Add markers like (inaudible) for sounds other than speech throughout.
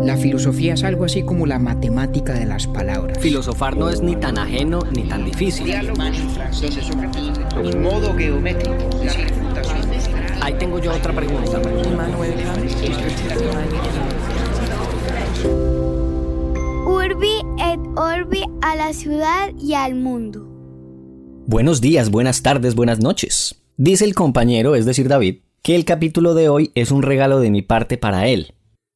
La filosofía es algo así como la matemática de las palabras. Filosofar no es ni tan ajeno ni tan difícil. modo geométrico. Ahí tengo yo otra pregunta. Urbi et Orbi a la ciudad y al mundo. Buenos días, buenas tardes, buenas noches. Dice el compañero, es decir David, que el capítulo de hoy es un regalo de mi parte para él.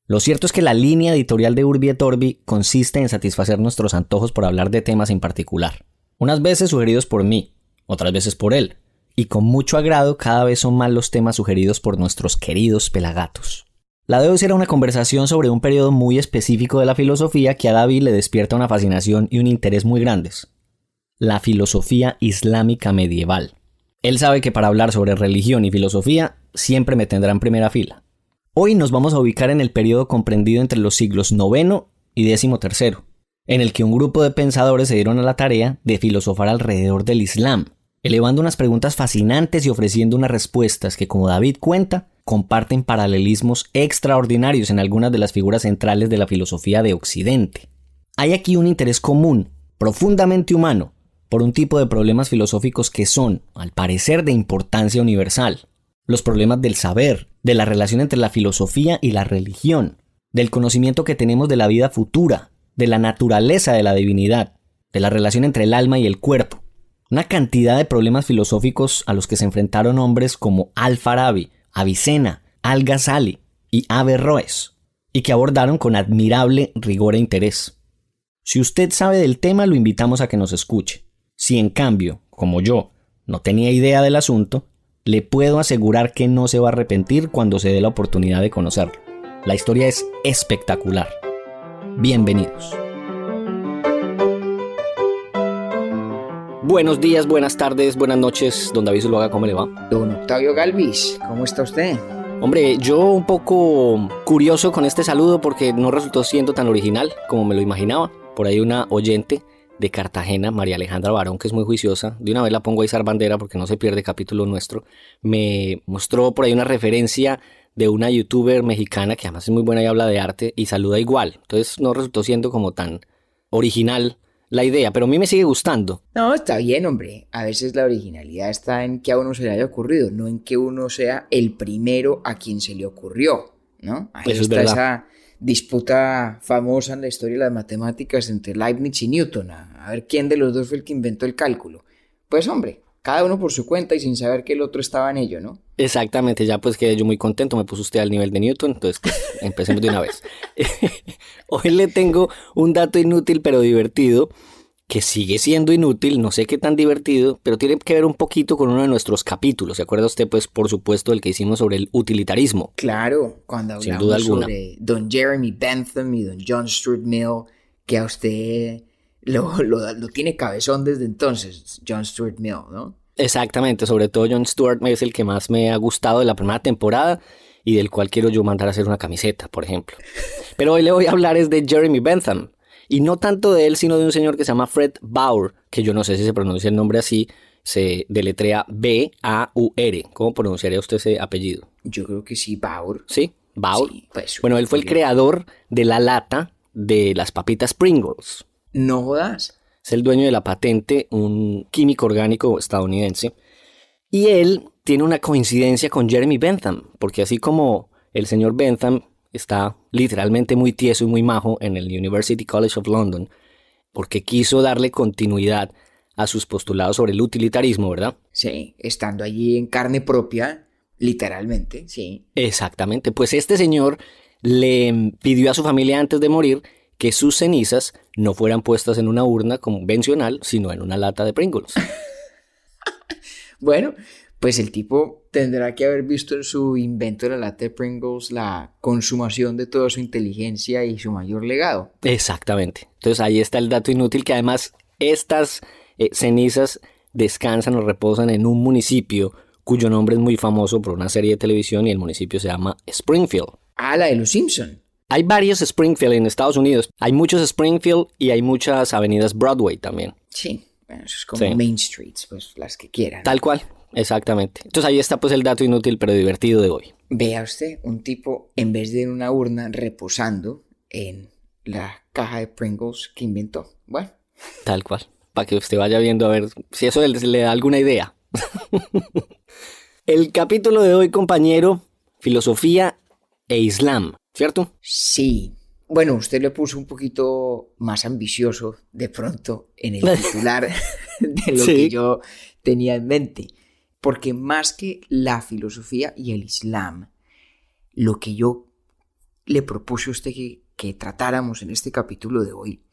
Lo cierto es que la línea editorial de Urbi et Orbi consiste en satisfacer nuestros antojos por hablar de temas en particular. Unas veces sugeridos por mí, otras veces por él, y con mucho agrado cada vez son más los temas sugeridos por nuestros queridos pelagatos. La de hoy será una conversación sobre un periodo muy específico de la filosofía que a David le despierta una fascinación y un interés muy grandes. La filosofía islámica medieval. Él sabe que para hablar sobre religión y filosofía siempre me tendrá en primera fila. Hoy nos vamos a ubicar en el periodo comprendido entre los siglos IX y XIII, en el que un grupo de pensadores se dieron a la tarea de filosofar alrededor del Islam, elevando unas preguntas fascinantes y ofreciendo unas respuestas que, como David cuenta, comparten paralelismos extraordinarios en algunas de las figuras centrales de la filosofía de Occidente. Hay aquí un interés común, profundamente humano, por un tipo de problemas filosóficos que son, al parecer, de importancia universal. Los problemas del saber, de la relación entre la filosofía y la religión, del conocimiento que tenemos de la vida futura, de la naturaleza de la divinidad, de la relación entre el alma y el cuerpo. Una cantidad de problemas filosóficos a los que se enfrentaron hombres como Al-Farabi, Avicena, Al-Ghazali y Averroes, y que abordaron con admirable rigor e interés. Si usted sabe del tema, lo invitamos a que nos escuche. Si en cambio, como yo, no tenía idea del asunto, le puedo asegurar que no se va a arrepentir cuando se dé la oportunidad de conocerlo. La historia es espectacular. Bienvenidos. Buenos días, buenas tardes, buenas noches, don David Zuluaga, ¿cómo le va? Don Octavio Galvis, ¿cómo está usted? Hombre, yo un poco curioso con este saludo porque no resultó siendo tan original como me lo imaginaba. Por ahí una oyente de Cartagena, María Alejandra Barón, que es muy juiciosa, de una vez la pongo a izar bandera porque no se pierde capítulo nuestro, me mostró por ahí una referencia de una youtuber mexicana que además es muy buena y habla de arte y saluda igual. Entonces no resultó siendo como tan original la idea, pero a mí me sigue gustando. No, está bien, hombre. A veces la originalidad está en que a uno se le haya ocurrido, no en que uno sea el primero a quien se le ocurrió, ¿no? Ahí está esa disputa famosa en la historia de las matemáticas entre Leibniz y Newton, a, ver quién de los dos fue el que inventó el cálculo. Pues hombre, cada uno por su cuenta y sin saber que el otro estaba en ello, ¿no? Exactamente, ya pues quedé yo muy contento, me puso usted al nivel de Newton, entonces pues, (laughs) empecemos de una vez. (laughs) Hoy le tengo un dato inútil pero divertido, que sigue siendo inútil, no sé qué tan divertido, pero tiene que ver un poquito con uno de nuestros capítulos. ¿Se acuerda usted, pues, por supuesto, el que hicimos sobre el utilitarismo? Claro, cuando hablamos sobre Don Jeremy Bentham y Don John Stuart Mill, que a usted lo, lo tiene cabezón desde entonces, John Stuart Mill, ¿no? Exactamente, sobre todo John Stewart es el que más me ha gustado de la primera temporada y del cual quiero yo mandar a hacer una camiseta, por ejemplo. (laughs) Pero hoy le voy a hablar es de Jeremy Bentham, y no tanto de él, sino de un señor que se llama Fred Bauer, que yo no sé si se pronuncia el nombre así, se deletrea B-A-U-R. ¿Cómo pronunciaría usted ese apellido? Yo creo que sí, Bauer. ¿Sí? Bauer. pues, bueno, él fue el creador de la lata de las papitas Pringles. No jodas es el dueño de la patente, un químico orgánico estadounidense. Y él tiene una coincidencia con Jeremy Bentham, porque así como el señor Bentham está literalmente muy tieso y muy majo en el University College of London, porque quiso darle continuidad a sus postulados sobre el utilitarismo, ¿verdad? Sí, estando allí en carne propia, literalmente, sí. Exactamente, pues este señor le pidió a su familia antes de morir que sus cenizas no fueran puestas en una urna convencional, sino en una lata de Pringles. (laughs) bueno, pues el tipo tendrá que haber visto en su invento de la lata de Pringles la consumación de toda su inteligencia y su mayor legado. Exactamente. Entonces ahí está el dato inútil que además estas eh, cenizas descansan o reposan en un municipio cuyo nombre es muy famoso por una serie de televisión y el municipio se llama Springfield. Ah, la de los Simpson. Hay varios Springfield en Estados Unidos. Hay muchos Springfield y hay muchas avenidas Broadway también. Sí, eso es como Main Streets, pues las que quieran. Tal cual, exactamente. Entonces ahí está pues el dato inútil pero divertido de hoy. Vea usted, un tipo en vez de en una urna reposando en la caja de Pringles que inventó. Bueno. Tal cual. Para que usted vaya viendo a ver si eso le da alguna idea. (laughs) El capítulo de hoy, compañero, filosofía e Islam, ¿cierto? Sí. Bueno, usted le puso un poquito más ambicioso de pronto en el (laughs) titular de lo que yo tenía en mente. Porque más que la filosofía y el Islam, lo que yo le propuse a usted que, tratáramos en este capítulo de hoy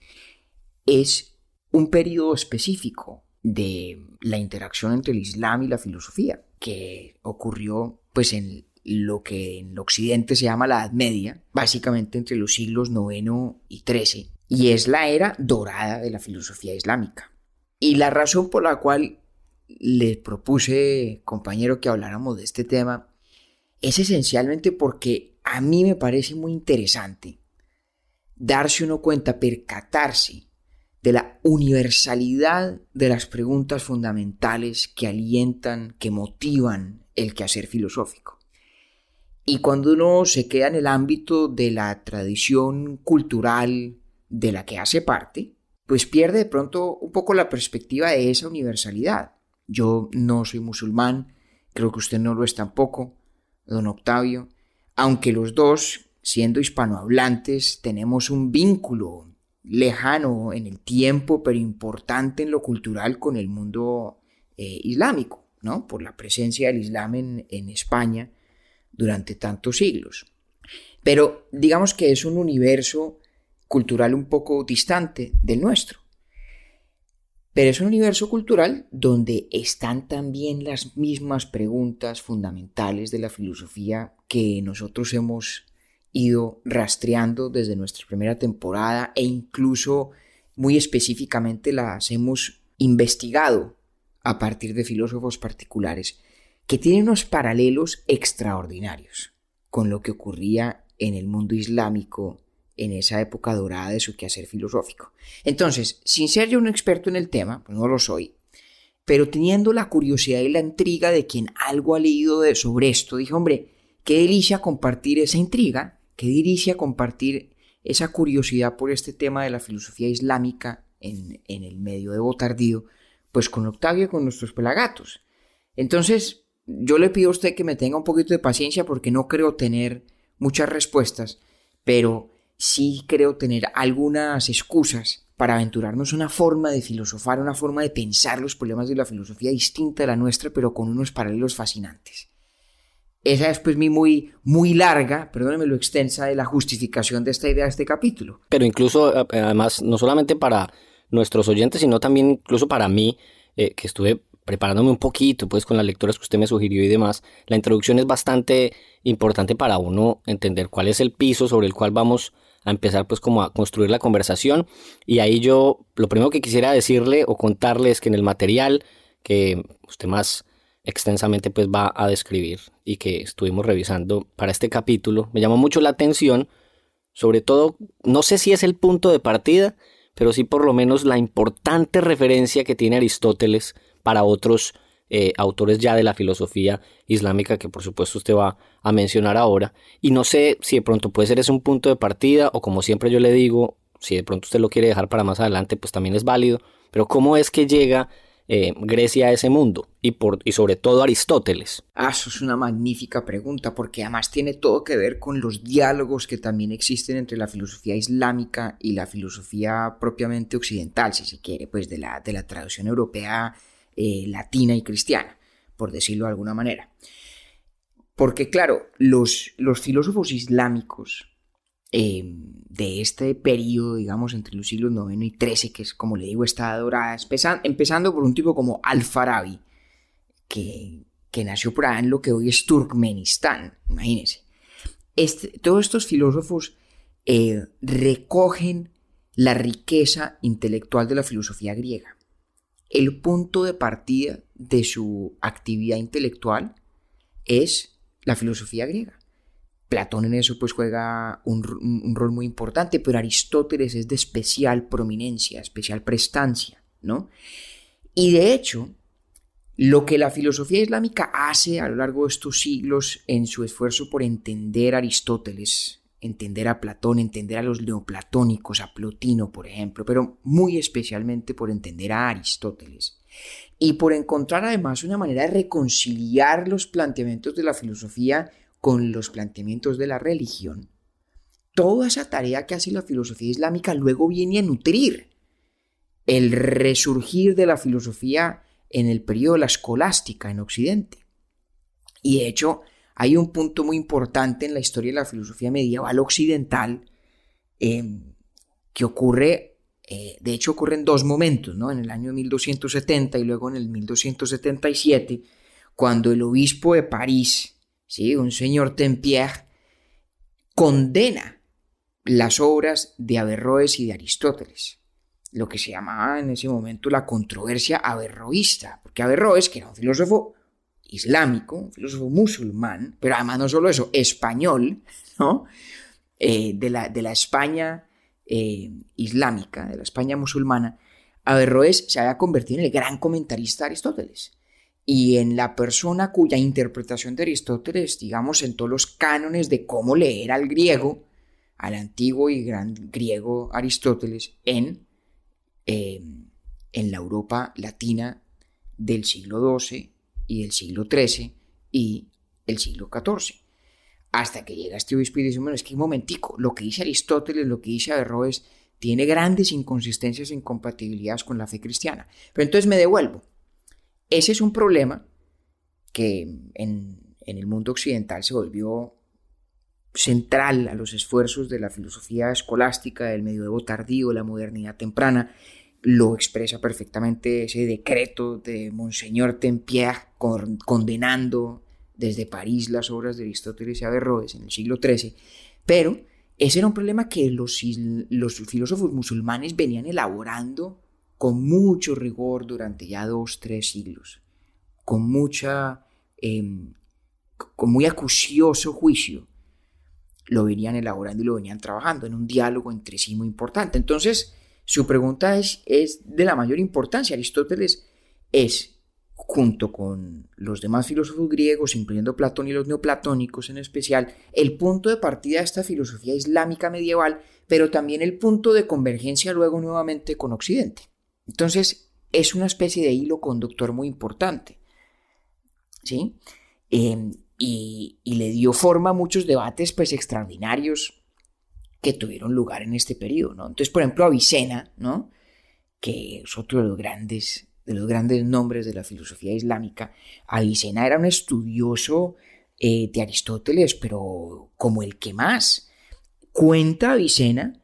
es un periodo específico de la interacción entre el Islam y la filosofía, que ocurrió pues en lo que en Occidente se llama la Edad Media, básicamente entre los siglos IX y XIII, y es la era dorada de la filosofía islámica. Y la razón por la cual le propuse, compañero, que habláramos de este tema, es esencialmente porque a mí me parece muy interesante darse uno cuenta, percatarse de la universalidad de las preguntas fundamentales que alientan, que motivan el quehacer filosófico. Y cuando uno se queda en el ámbito de la tradición cultural de la que hace parte, pues pierde de pronto un poco la perspectiva de esa universalidad. Yo no soy musulmán, creo que usted no lo es tampoco, don Octavio, aunque los dos, siendo hispanohablantes, tenemos un vínculo lejano en el tiempo, pero importante en lo cultural con el mundo eh, islámico, ¿no? Por la presencia del Islam en, en España durante tantos siglos. Pero digamos que es un universo cultural un poco distante del nuestro. Pero es un universo cultural donde están también las mismas preguntas fundamentales de la filosofía que nosotros hemos ido rastreando desde nuestra primera temporada e incluso muy específicamente las hemos investigado a partir de filósofos particulares que tienen unos paralelos extraordinarios con lo que ocurría en el mundo islámico en esa época dorada de su quehacer filosófico. Entonces, sin ser yo un experto en el tema, pues no lo soy, pero teniendo la curiosidad y la intriga de quien algo ha leído sobre esto, dije, hombre, qué delicia compartir esa intriga que dirige a compartir esa curiosidad por este tema de la filosofía islámica en, el medio de Botardío, pues con Octavio y con nuestros pelagatos. Entonces, yo le pido a usted que me tenga un poquito de paciencia porque no creo tener muchas respuestas, pero sí creo tener algunas excusas para aventurarnos una forma de filosofar, una forma de pensar los problemas de la filosofía distinta de la nuestra, pero con unos paralelos fascinantes. Esa es pues mi muy, muy larga, perdóneme lo extensa, de la justificación de esta idea de este capítulo. Pero incluso, eh, además, no solamente para nuestros oyentes, sino también incluso para mí, eh, que estuve preparándome un poquito, pues con las lecturas que usted me sugirió y demás, la introducción es bastante importante para uno entender cuál es el piso sobre el cual vamos a empezar pues como a construir la conversación. Y ahí yo, lo primero que quisiera decirle o contarle es que en el material que usted más extensamente pues va a describir y que estuvimos revisando para este capítulo, me llamó mucho la atención, sobre todo, no sé si es el punto de partida, pero sí por lo menos la importante referencia que tiene Aristóteles para otros eh, autores ya de la filosofía islámica que por supuesto usted va a mencionar ahora. Y no sé si de pronto puede ser ese un punto de partida o como siempre yo le digo, si de pronto usted lo quiere dejar para más adelante, pues también es válido. Pero cómo es que llega eh, Grecia a ese mundo y, por, y sobre todo Aristóteles? Ah, eso es una magnífica pregunta porque además tiene todo que ver con los diálogos que también existen entre la filosofía islámica y la filosofía propiamente occidental, si se quiere, pues de la, de la traducción europea, eh, latina y cristiana, por decirlo de alguna manera. Porque claro, los, los filósofos islámicos Em, de este periodo, digamos, entre los siglos IX y XIII, que es, como le digo, está dorada, empezando por un tipo como Al-Farabi, que, que, nació por allá en lo que hoy es Turkmenistán, imagínense. Este, todos estos filósofos eh, recogen la riqueza intelectual de la filosofía griega. El punto de partida de su actividad intelectual es la filosofía griega. Platón en eso pues juega un, rol muy importante, pero Aristóteles es de especial prominencia, especial prestancia, ¿no? Y de hecho, lo que la filosofía islámica hace a lo largo de estos siglos en su esfuerzo por entender a Aristóteles entender a Platón, entender a los neoplatónicos, a Plotino, por ejemplo, pero muy especialmente por entender a Aristóteles y por encontrar además una manera de reconciliar los planteamientos de la filosofía con los planteamientos de la religión. Toda esa tarea que hace la filosofía islámica luego viene a nutrir el resurgir de la filosofía en el periodo de escolástica en Occidente. Y de hecho, hay un punto muy importante en la historia de la filosofía medieval occidental em, que ocurre, eh, de hecho ocurre en dos momentos, ¿no? en el año 1270 y luego en el 1277, cuando el obispo de París, ¿sí? un señor Tempier, condena las obras de Averroes y de Aristóteles, lo que se llamaba en ese momento la controversia averroísta, porque Averroes, que era un filósofo islámico, un filósofo musulmán, pero además no solo eso, español, (laughs) ¿no? Eh, de, la, de, la, España eh, islámica, de la España musulmana, Averroes se había convertido en el gran comentarista de Aristóteles y en la persona cuya interpretación de Aristóteles, digamos, en todos los cánones de cómo leer al griego, al antiguo y gran griego Aristóteles, en, eh, en la Europa latina del siglo XII y el siglo XIII y el siglo XIV. Hasta que llega este obispo y dice, bueno, es que un momentico, lo que dice Aristóteles, lo que dice Averroes, tiene grandes inconsistencias e incompatibilidades con la fe cristiana. Pero entonces me devuelvo. Ese es un problema que en, en el mundo occidental se volvió central a los esfuerzos de la filosofía escolástica, del medioevo tardío, la modernidad temprana, lo expresa perfectamente ese decreto de Monseñor Tempier condenando desde París las obras de Aristóteles y Averroes en el siglo XIII, pero ese era un problema que los, los filósofos musulmanes venían elaborando con mucho rigor durante ya dos, tres siglos, con mucha, em, con muy acucioso juicio, lo venían elaborando y lo venían trabajando en un diálogo entre sí muy importante. Entonces, su pregunta es, es de la mayor importancia. Aristóteles es, junto con los demás filósofos griegos, incluyendo Platón y los neoplatónicos en especial, el punto de partida de esta filosofía islámica medieval, pero también el punto de convergencia luego nuevamente con Occidente. Entonces, es una especie de hilo conductor muy importante. ¿Sí? Y, y, le dio forma a muchos debates pues extraordinarios que tuvieron lugar en este periodo, ¿no? Entonces, por ejemplo, Avicena, ¿no? Que es otro de los grandes, de los grandes nombres de la filosofía islámica. Avicena era un estudioso eh, de Aristóteles, pero como el que más. Cuenta Avicena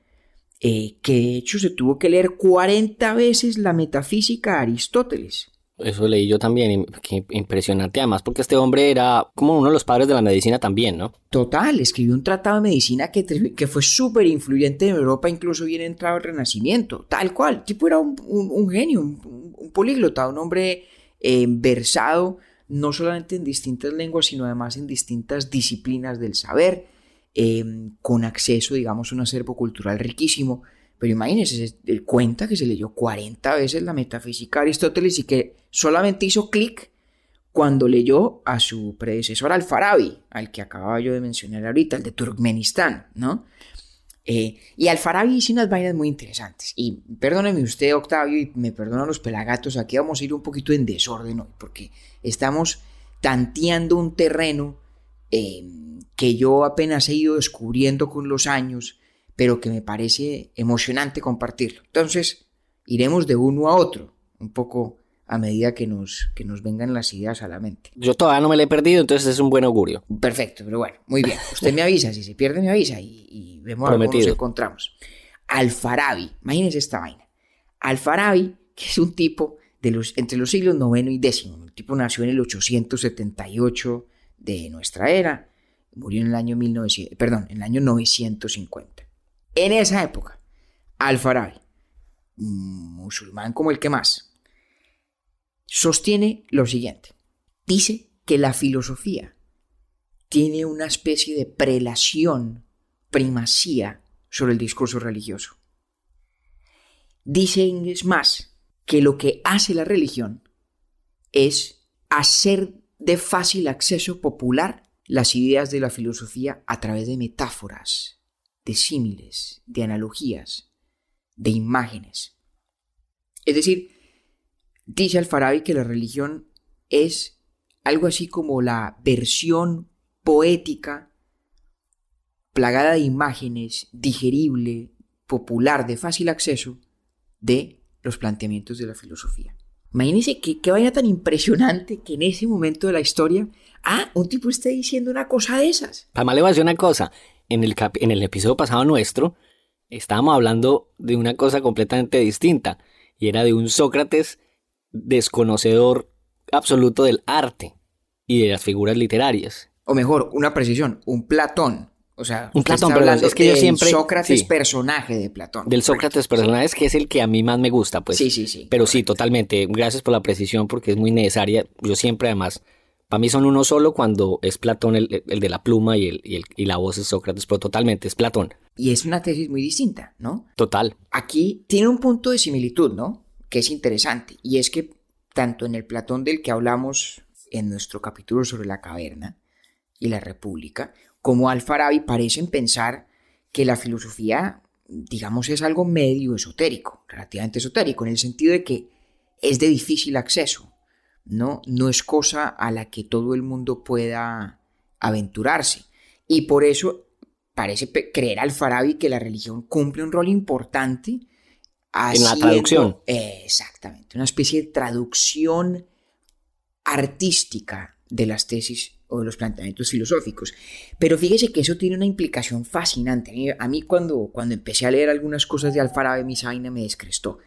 eh, que de hecho se tuvo que leer 40 veces la metafísica de Aristóteles eso leí yo también, impresionante además, porque este hombre era como uno de los padres de la medicina también, ¿no? Total, escribió un tratado de medicina que, que fue súper influyente en Europa, incluso bien entrado el Renacimiento, tal cual. Tipo era un, genio, un, políglota, un hombre eh, versado no solamente en distintas lenguas, sino además en distintas disciplinas del saber, eh, con acceso, digamos, a un acervo cultural riquísimo. Pero imagínense, se cuenta que se leyó 40 veces la metafísica de Aristóteles y que solamente hizo clic cuando leyó a su predecesor Al-Farabi, al que acababa yo de mencionar ahorita, el de Turkmenistán, ¿no? Eh, y Al-Farabi hizo unas vainas muy interesantes. Y perdóneme usted, Octavio, y me perdonan los pelagatos, aquí vamos a ir un poquito en desorden hoy, porque estamos tanteando un terreno eh, que yo apenas he ido descubriendo con los años pero que me parece emocionante compartirlo. Entonces, iremos de uno a otro, un poco a medida que nos, que nos vengan las ideas a la mente. Yo todavía no me lo he perdido, entonces es un buen augurio. Perfecto, pero bueno, muy bien. Usted me avisa, si se pierde me avisa y, vemos cómo nos encontramos. Alfarabi, imagínense esta vaina. Alfarabi, que es un tipo de los, entre los siglos IX y X, el tipo nació en el 878 de nuestra era, murió en el año 1900, perdón, en el año 950. En esa época, Al-Farabi, musulmán como el que más, sostiene lo siguiente. Dice que la filosofía tiene una especie de prelación, primacía sobre el discurso religioso. Dice, es más, que lo que hace la religión es hacer de fácil acceso popular las ideas de la filosofía a través de metáforas, de símiles, de analogías, de imágenes. Es decir, dice Alfarabi que la religión es algo así como la versión poética, plagada de imágenes, digerible, popular, de fácil acceso, de los planteamientos de la filosofía. Imagínense qué, qué vaina tan impresionante que en ese momento de la historia, ah, un tipo esté diciendo una cosa de esas. Además le voy a decir una cosa, en el, en el episodio pasado nuestro, estábamos hablando de una cosa completamente distinta, y era de un Sócrates desconocedor absoluto del arte y de las figuras literarias. O mejor, una precisión, un Platón. O sea, un Platón, pero es que yo siempre. Sócrates personaje de Platón. Del Sócrates personaje, que es el que a mí más me gusta, pues. Sí, sí, sí. Pero sí, totalmente. Gracias por la precisión porque es muy necesaria. Yo siempre, además, para mí son uno solo cuando es Platón el, de la pluma y, el, y, la voz es Sócrates, pero totalmente es Platón. Y es una tesis muy distinta, ¿no? Total. Aquí tiene un punto de similitud, ¿no? Que es interesante. Y es que tanto en el Platón del que hablamos en nuestro capítulo sobre la caverna y la república, como Alfarabi parecen pensar que la filosofía, digamos, es algo medio esotérico, relativamente esotérico, en el sentido de que es de difícil acceso ¿no? No es cosa a la que todo el mundo pueda aventurarse. Y por eso parece creer al Farabi que la religión cumple un rol importante en la traducción. exactamente, una especie de traducción artística de las tesis o de los planteamientos filosóficos. Pero fíjese que eso tiene una implicación fascinante. A mí cuando, cuando empecé a leer algunas cosas de Alfarabi, mi vaina me descrestó,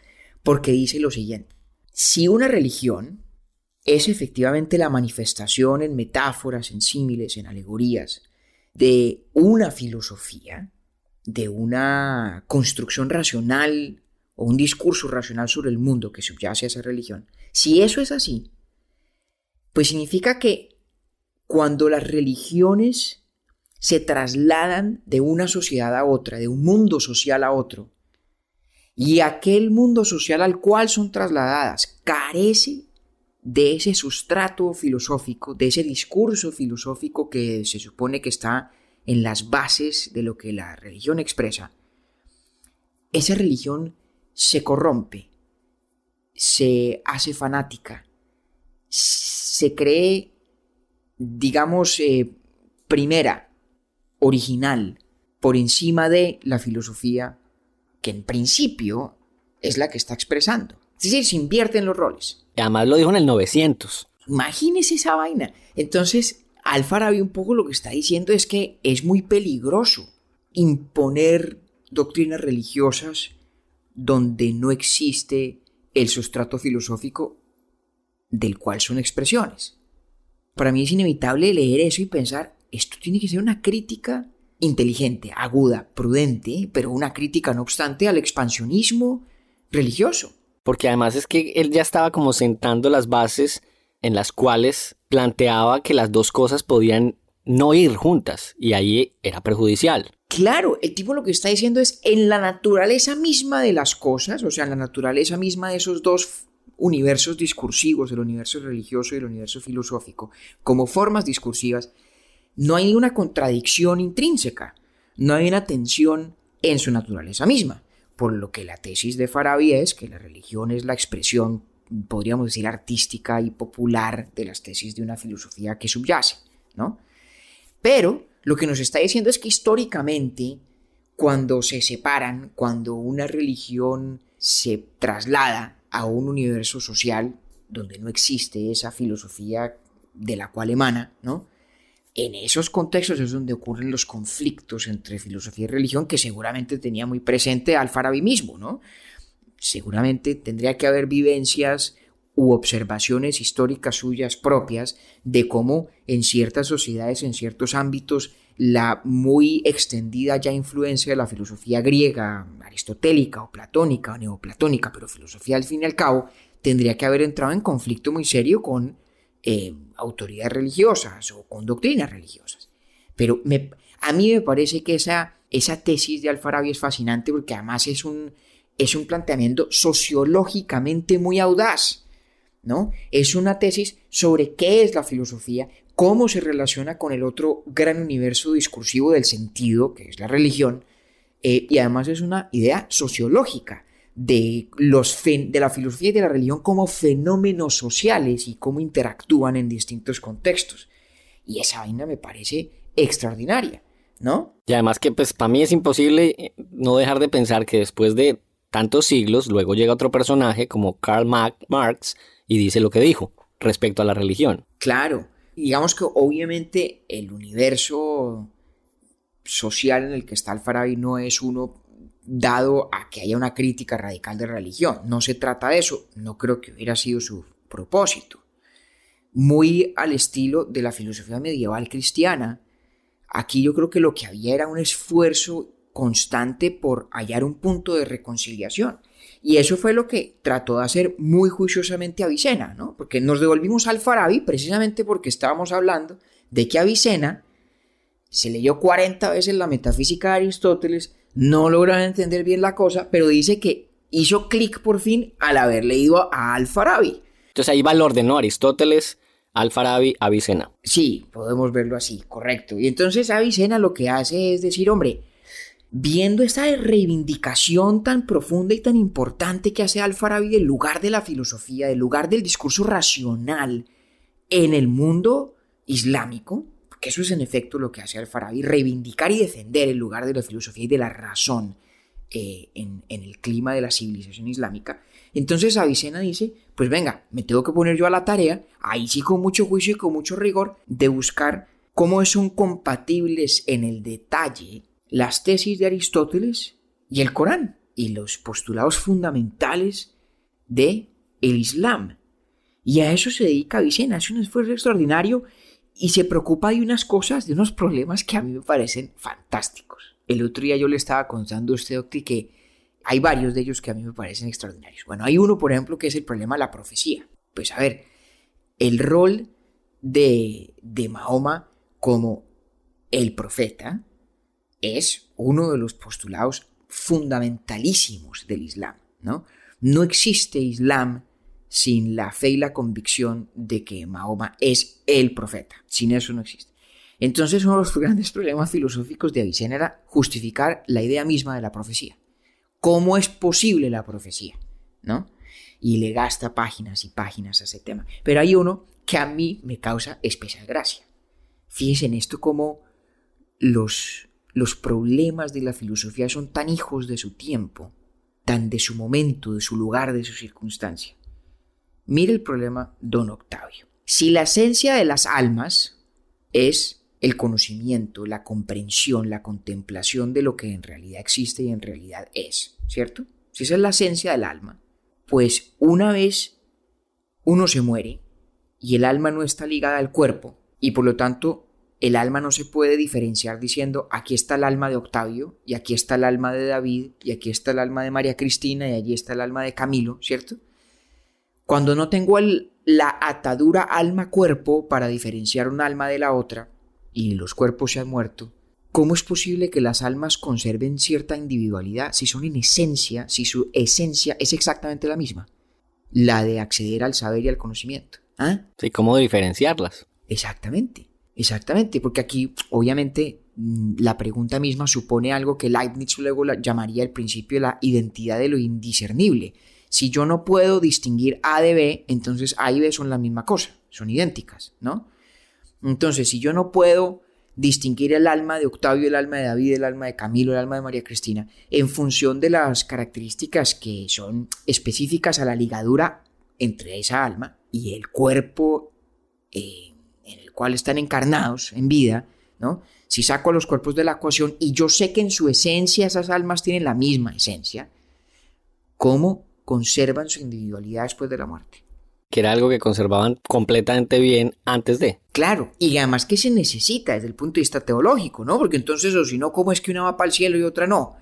porque dice lo siguiente. Si una religión es efectivamente la manifestación en metáforas, en símiles, en alegorías, de una filosofía, de una construcción racional o un discurso racional sobre el mundo que subyace a esa religión. Si eso es así, pues significa que cuando las religiones se trasladan de una sociedad a otra, de un mundo social a otro, y aquel mundo social al cual son trasladadas carece de ese sustrato filosófico, de ese discurso filosófico que se supone que está en las bases de lo que la religión expresa, esa religión se corrompe, se hace fanática, se cree, digamos, eh, primera, original, por encima de la filosofía que en principio es la que está expresando. Es decir, se invierten los roles. Además lo dijo en el 900. Imagínese esa vaina. Entonces, Alfarabi un poco lo que está diciendo es que es muy peligroso imponer doctrinas religiosas donde no existe el sustrato filosófico del cual son expresiones. Para mí es inevitable leer eso y pensar, esto tiene que ser una crítica inteligente, aguda, prudente, pero una crítica no obstante al expansionismo religioso porque además es que él ya estaba como sentando las bases en las cuales planteaba que las dos cosas podían no ir juntas y ahí era perjudicial. Claro, el tipo lo que está diciendo es en la naturaleza misma de las cosas, o sea, en la naturaleza misma de esos dos universos discursivos, el universo religioso y el universo filosófico, como formas discursivas, no hay una contradicción intrínseca, no hay una tensión en su naturaleza misma por lo que la tesis de Farabi es que la religión es la expresión, podríamos decir, artística y popular de las tesis de una filosofía que subyace, ¿no? Pero lo que nos está diciendo es que históricamente, cuando se separan, cuando una religión se traslada a un universo social donde no existe esa filosofía de la cual emana, ¿no? En esos contextos es donde ocurren los conflictos entre filosofía y religión que seguramente tenía muy presente Al-Farabi mismo, ¿no? Seguramente tendría que haber vivencias u observaciones históricas suyas propias de cómo en ciertas sociedades, en ciertos ámbitos, la muy extendida ya influencia de la filosofía griega, aristotélica o platónica o neoplatónica, pero filosofía al fin y al cabo, tendría que haber entrado en conflicto muy serio con eh, autoridades religiosas o con doctrinas religiosas. Pero a mí me parece que esa, tesis de Alfarabi es fascinante porque además es un, es un planteamiento sociológicamente muy audaz. ¿no? Es una tesis sobre qué es la filosofía, cómo se relaciona con el otro gran universo discursivo del sentido, que es la religión, eh, y además es una idea sociológica de, los de la filosofía y de la religión como fenómenos sociales y cómo interactúan en distintos contextos. Y esa vaina me parece extraordinaria, ¿no? Y además que pues para mí es imposible eh, no dejar de pensar que después de tantos siglos, luego llega otro personaje como Karl Marx y dice lo que dijo respecto a la religión. Claro, digamos que obviamente el universo social en el que está Alfarabi no es uno dado a que haya una crítica radical de religión. No se trata de eso, no creo que hubiera sido su propósito. Muy al estilo de la filosofía medieval cristiana, aquí yo creo que lo que había era un esfuerzo constante por hallar un punto de reconciliación. Y eso fue lo que trató de hacer muy juiciosamente Avicena, ¿no? Porque nos devolvimos al Farabi precisamente porque estábamos hablando de que Avicena se leyó 40 veces la metafísica de Aristóteles, no lograron entender bien la cosa, pero dice que hizo clic por fin al haber leído a Al-Farabi. Entonces ahí va el orden, ¿no? Aristóteles, Al-Farabi, Avicena. Sí, podemos verlo así, correcto. Y entonces Avicena lo que hace es decir, hombre, viendo esta reivindicación tan profunda y tan importante que hace Al-Farabi del lugar de la filosofía, del lugar del discurso racional en el mundo islámico, que eso es en efecto lo que hace Al-Farabi, reivindicar y defender el lugar de la filosofía y de la razón eh, en, el clima de la civilización islámica. Entonces Avicena dice, pues venga, me tengo que poner yo a la tarea, ahí sí con mucho juicio y con mucho rigor, de buscar cómo son compatibles en el detalle las tesis de Aristóteles y el Corán y los postulados fundamentales de el Islam. Y a eso se dedica Avicena, es un esfuerzo extraordinario y se preocupa de unas cosas, de unos problemas que a mí me parecen fantásticos. El otro día yo le estaba contando a usted, Octi, que hay varios de ellos que a mí me parecen extraordinarios. Bueno, hay uno, por ejemplo, que es el problema de la profecía. Pues a ver, el rol de, de Mahoma como el profeta es uno de los postulados fundamentalísimos del Islam, ¿no? No existe Islam sin la fe y la convicción de que Mahoma es el profeta. Sin eso no existe. Entonces uno de los grandes problemas filosóficos de Avicena era justificar la idea misma de la profecía. ¿Cómo es posible la profecía? ¿No? Y le gasta páginas y páginas a ese tema. Pero hay uno que a mí me causa especial gracia. Fíjense en esto como los, los problemas de la filosofía son tan hijos de su tiempo, tan de su momento, de su lugar, de su circunstancia. Mire el problema, don Octavio. Si la esencia de las almas es el conocimiento, la comprensión, la contemplación de lo que en realidad existe y en realidad es, ¿cierto? Si esa es la esencia del alma, pues una vez uno se muere y el alma no está ligada al cuerpo y por lo tanto el alma no se puede diferenciar diciendo aquí está el alma de Octavio y aquí está el alma de David y aquí está el alma de María Cristina y allí está el alma de Camilo, ¿cierto? Cuando no tengo la atadura alma-cuerpo para diferenciar un alma de la otra, y los cuerpos se han muerto, ¿cómo es posible que las almas conserven cierta individualidad si son en esencia, si su esencia es exactamente la misma? La de acceder al saber y al conocimiento. ¿Ah? Sí, ¿cómo diferenciarlas? Exactamente, exactamente, porque aquí obviamente mm, la pregunta misma supone algo que Leibniz luego llamaría el principio de la identidad de lo indiscernible. Si yo no puedo distinguir A de B, entonces A y B son la misma cosa, son idénticas, ¿no? Entonces, si yo no puedo distinguir el alma de Octavio, el alma de David, el alma de Camilo, el alma de María Cristina, en función de las características que son específicas a la ligadura entre esa alma y el cuerpo eh, en el cual están encarnados en vida, ¿no? Si saco los cuerpos de la ecuación y yo sé que en su esencia esas almas tienen la misma esencia, ¿cómo conservan su individualidad después de la muerte. Que era algo que conservaban completamente bien antes de. Claro, y además que se necesita desde el punto de vista teológico, ¿no? Porque entonces, o si no, ¿cómo es que una va para el cielo y otra no?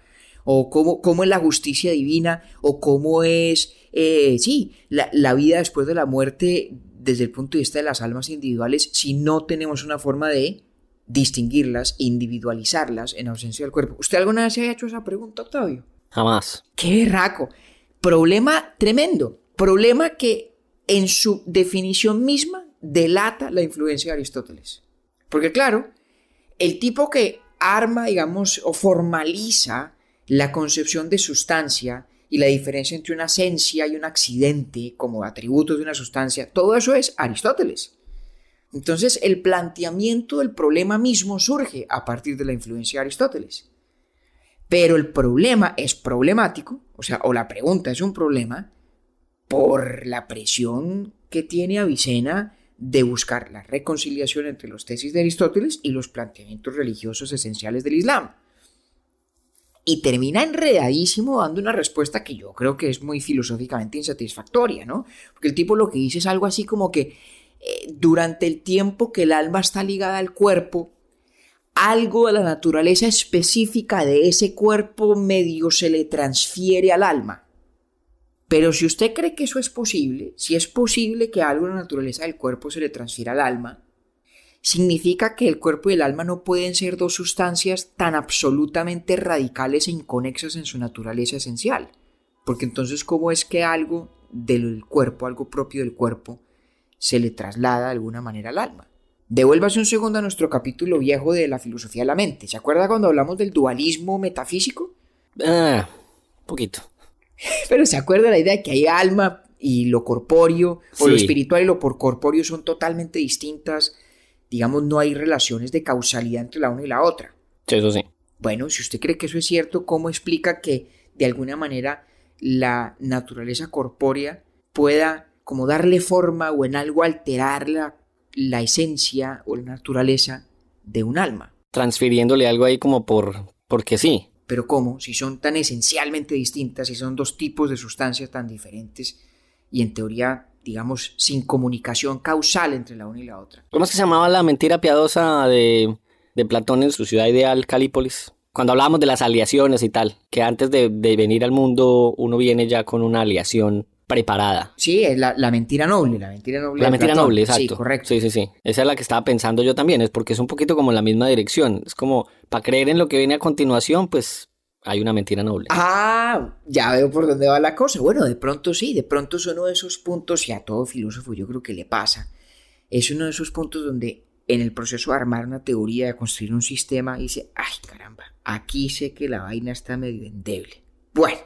O cómo, cómo es la justicia divina, o cómo es, eh, sí, la, la vida después de la muerte desde el punto de vista de las almas individuales, si no tenemos una forma de distinguirlas, individualizarlas en ausencia del cuerpo. ¿Usted alguna vez se ha hecho esa pregunta, Octavio? Jamás. ¡Qué raco! Problema tremendo, problema que en su definición misma delata la influencia de Aristóteles. Porque claro, el tipo que arma, digamos, o formaliza la concepción de sustancia y la diferencia entre una esencia y un accidente como atributos de una sustancia, todo eso es Aristóteles. Entonces el planteamiento del problema mismo surge a partir de la influencia de Aristóteles. Pero el problema es problemático, o sea, o la pregunta es un problema, por la presión que tiene Avicena de buscar la reconciliación entre los tesis de Aristóteles y los planteamientos religiosos esenciales del Islam. Y termina enredadísimo dando una respuesta que yo creo que es muy filosóficamente insatisfactoria, ¿no? Porque el tipo lo que dice es algo así como que eh, durante el tiempo que el alma está ligada al cuerpo, algo de la naturaleza específica de ese cuerpo medio se le transfiere al alma. Pero si usted cree que eso es posible, si es posible que algo de la naturaleza del cuerpo se le transfiera al alma, significa que el cuerpo y el alma no pueden ser dos sustancias tan absolutamente radicales e inconexas en su naturaleza esencial. Porque entonces, ¿cómo es que algo del cuerpo, algo propio del cuerpo, se le traslada de alguna manera al alma? Devuélvase un segundo a nuestro capítulo viejo de la filosofía de la mente. ¿Se acuerda cuando hablamos del dualismo metafísico? Ah, poquito. Pero se acuerda la idea de que hay alma y lo corpóreo, o lo espiritual y lo por corpóreo son totalmente distintas. Digamos, no hay relaciones de causalidad entre la una y la otra. Sí, eso sí. Bueno, si usted cree que eso es cierto, ¿cómo explica que de alguna manera la naturaleza corpórea pueda como darle forma o en algo alterarla la esencia o la naturaleza de un alma. Transfiriéndole algo ahí como por porque sí. Pero ¿cómo? Si son tan esencialmente distintas, si son dos tipos de sustancias tan diferentes y en teoría, digamos, sin comunicación causal entre la una y la otra. ¿Cómo es que se llamaba la mentira piadosa de, de Platón en su ciudad ideal, Calípolis? Cuando hablábamos de las aliaciones y tal, que antes de, de venir al mundo uno viene ya con una aliación preparada. Sí, es la, mentira noble, la mentira noble. La mentira noble, exacto. Sí, correcto. Sí, sí, sí. Esa es la que estaba pensando yo también, es porque es un poquito como la misma dirección. Es como, para creer en lo que viene a continuación, pues hay una mentira noble. Ah, ya veo por dónde va la cosa. Bueno, de pronto sí, de pronto es uno de esos puntos, y a todo filósofo yo creo que le pasa, es uno de esos puntos donde en el proceso de armar una teoría, de construir un sistema, dice, ay caramba, aquí sé que la vaina está medio endeble. Bueno,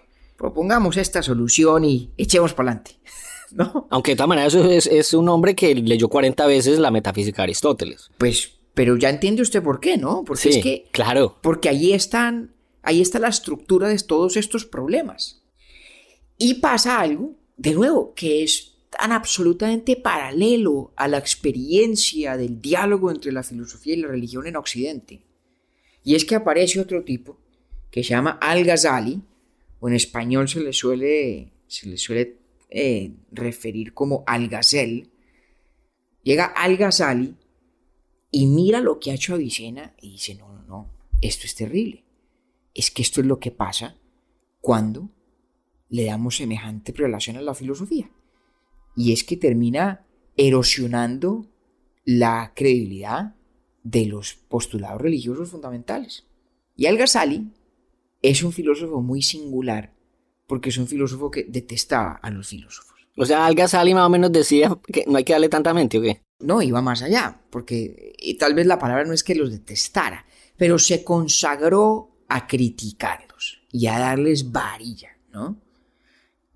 propongamos esta solución y echemos para adelante. (laughs) ¿No? Aunque de todas maneras es, es un hombre que leyó 40 veces la metafísica de Aristóteles. Pues, pero ya entiende usted por qué, ¿no? Porque es que. Claro. Porque allí están. Ahí está la estructura de todos estos problemas. Y pasa algo, de nuevo, que es tan absolutamente paralelo a la experiencia del diálogo entre la filosofía y la religión en Occidente. Y es que aparece otro tipo que se llama Al-Ghazali, en español se le suele, se le suele eh, referir como Algazel, llega Al-Ghazali y mira lo que ha hecho Avicena y dice, no, no, no, esto es terrible. Es que esto es lo que pasa cuando le damos semejante relación a la filosofía. Y es que termina erosionando la credibilidad de los postulados religiosos fundamentales. Y Al-Ghazali es un filósofo muy singular porque es un filósofo que detestaba a los filósofos. O sea, Al Ghazali más o menos decía que no hay que darle tanta mente, ¿o qué? No, iba más allá, porque y tal vez la palabra no es que los detestara, pero se consagró a criticarlos y a darles varilla, ¿no?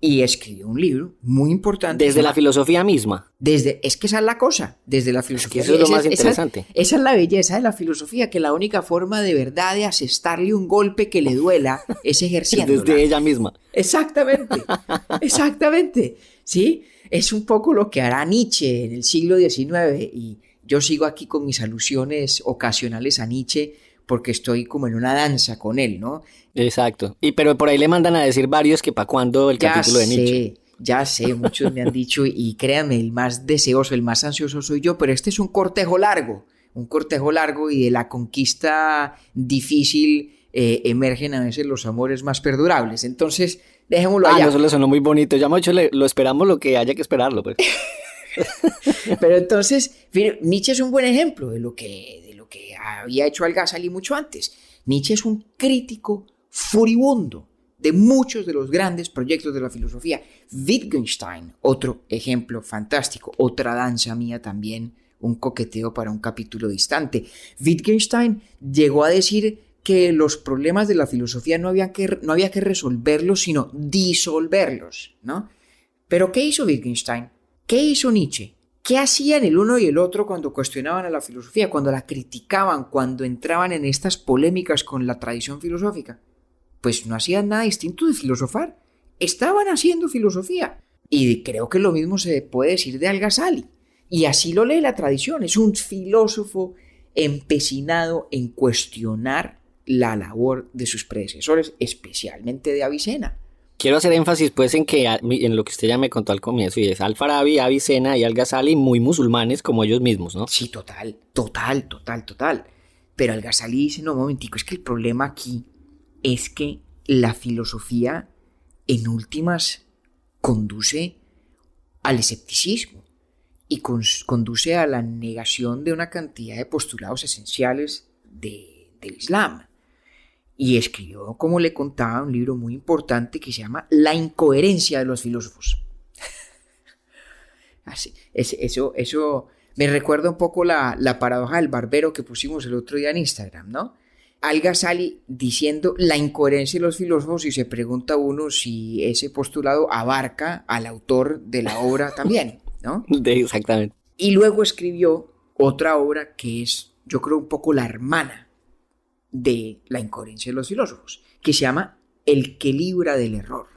Y escribió un libro muy importante. Desde la filosofía misma. Desde, es que esa es la cosa, desde la filosofía. eso es lo más interesante. Esa, es la belleza de la filosofía, que la única forma de verdad de asestarle un golpe que le duela es ejerciendo. Desde ella misma. Exactamente, (laughs) exactamente. ¿Sí? Es un poco lo que hará Nietzsche en el siglo XIX y yo sigo aquí con mis alusiones ocasionales a Nietzsche porque estoy como en una danza con él, ¿no? Exacto. Y pero por ahí le mandan a decir varios que para cuándo el capítulo de Nietzsche. Ya sé, muchos me han dicho y créanme, el más deseoso, el más ansioso soy yo, pero este es un cortejo largo, un cortejo largo y de la conquista difícil eh, emergen a veces los amores más perdurables. Entonces, dejémoslo ah, allá. Ah, eso le sonó muy bonito. Ya mucho lo esperamos lo que haya que esperarlo, pues. (laughs) Pero entonces, Nietzsche es un buen ejemplo de lo que que había hecho Al-Ghazali mucho antes. Nietzsche es un crítico furibundo de muchos de los grandes proyectos de la filosofía. Wittgenstein, otro ejemplo fantástico, otra danza mía también, un coqueteo para un capítulo distante. Wittgenstein llegó a decir que los problemas de la filosofía no había que, no había que resolverlos, sino disolverlos, ¿no? Pero ¿qué hizo Wittgenstein? ¿Qué hizo Nietzsche? ¿Qué hacían el uno y el otro cuando cuestionaban a la filosofía, cuando la criticaban, cuando entraban en estas polémicas con la tradición filosófica? Pues no hacían nada distinto de filosofar. Estaban haciendo filosofía. Y creo que lo mismo se puede decir de Al-Ghazali. Y así lo lee la tradición. Es un filósofo empecinado en cuestionar la labor de sus predecesores, especialmente de Avicena. Quiero hacer énfasis pues en que en lo que usted ya me contó al comienzo, y es Al-Farabi, Avicena y Al-Ghazali muy musulmanes como ellos mismos, ¿no? Sí, total, total, total, total. Pero Al-Ghazali dice, no, momentico, es que el problema aquí es que la filosofía en últimas conduce al escepticismo y conduce a la negación de una cantidad de postulados esenciales del Islam y escribió, como le contaba, un libro muy importante que se llama La incoherencia de los filósofos. (laughs) Así, eso, eso me recuerda un poco la, la, paradoja del barbero que pusimos el otro día en Instagram, ¿no? Alga sale diciendo la incoherencia de los filósofos y se pregunta uno si ese postulado abarca al autor de la obra (laughs) también, ¿no? Exactamente. Y luego escribió otra obra que es, yo creo, un poco la hermana de la incoherencia de los filósofos, que se llama El que libra del error,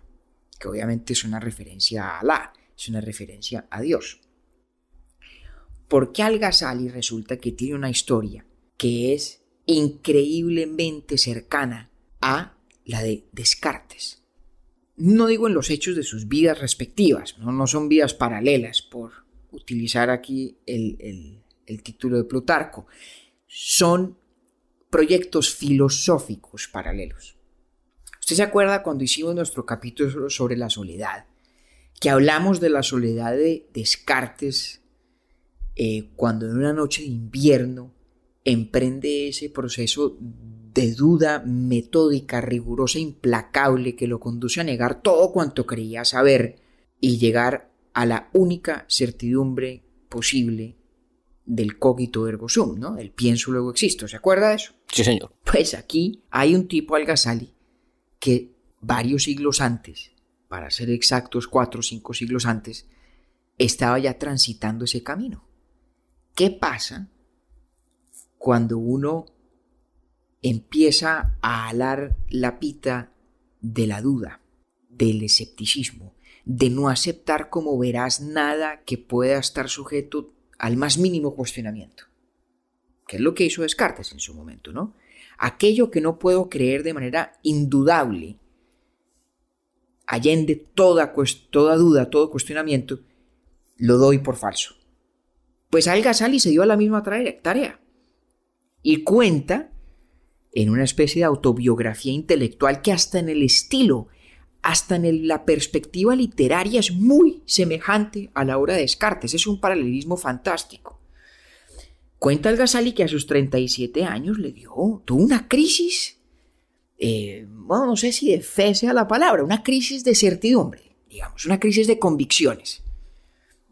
que obviamente es una referencia a Alá, es una referencia a Dios. Porque Al-Ghazali resulta que tiene una historia que es increíblemente cercana a la de Descartes. No digo en los hechos de sus vidas respectivas, no, no son vidas paralelas, por utilizar aquí el, el título de Plutarco, son proyectos filosóficos paralelos. ¿Usted se acuerda cuando hicimos nuestro capítulo sobre la soledad? Que hablamos de la soledad de Descartes eh, cuando en una noche de invierno emprende ese proceso de duda metódica, rigurosa, implacable que lo conduce a negar todo cuanto creía saber y llegar a la única certidumbre posible del cogito ergo sum, ¿no? El pienso luego existo. ¿Se acuerda de eso? Sí, señor. Pues aquí hay un tipo, Al-Ghazali, que varios siglos antes, para ser exactos, cuatro o cinco siglos antes, estaba ya transitando ese camino. ¿Qué pasa cuando uno empieza a alar la pita de la duda, del escepticismo, de no aceptar como verás nada que pueda estar sujeto al más mínimo cuestionamiento, que es lo que hizo Descartes en su momento, ¿no? Aquello que no puedo creer de manera indudable, allende toda, toda duda, todo cuestionamiento, lo doy por falso. Pues Al-Ghazali se dio a la misma tarea y cuenta en una especie de autobiografía intelectual que hasta en el estilo hasta en la perspectiva literaria es muy semejante a la obra de Descartes, es un paralelismo fantástico. Cuenta el Ghazali que a sus 37 años le dio, tuvo una crisis, eh, bueno, no sé si de fe sea la palabra, una crisis de certidumbre, digamos, una crisis de convicciones.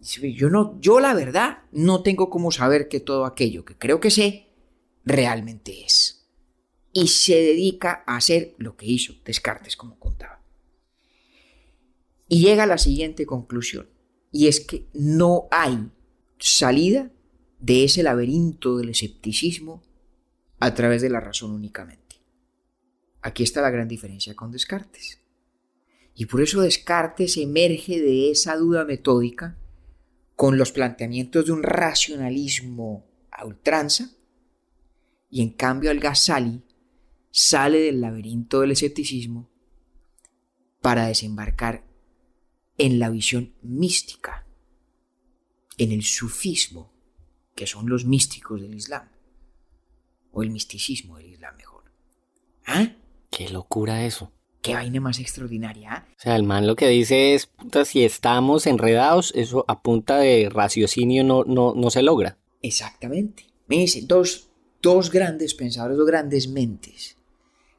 Yo, no, yo la verdad no tengo cómo saber que todo aquello que creo que sé realmente es. Y se dedica a hacer lo que hizo Descartes, como contaba. Y llega a la siguiente conclusión, y es que no hay salida de ese laberinto del escepticismo a través de la razón únicamente. Aquí está la gran diferencia con Descartes. Y por eso Descartes emerge de esa duda metódica con los planteamientos de un racionalismo a ultranza, y en cambio el sale del laberinto del escepticismo para desembarcar en la visión mística, en el sufismo, que son los místicos del Islam, o el misticismo del Islam mejor. ¿Ah? Qué locura eso. Qué vaina más extraordinaria. ¿ah? O sea, el man lo que dice es, puta, si estamos enredados, eso a punta de raciocinio no, no, no se logra. Exactamente. Me dicen, dos, dos grandes pensadores, dos grandes mentes,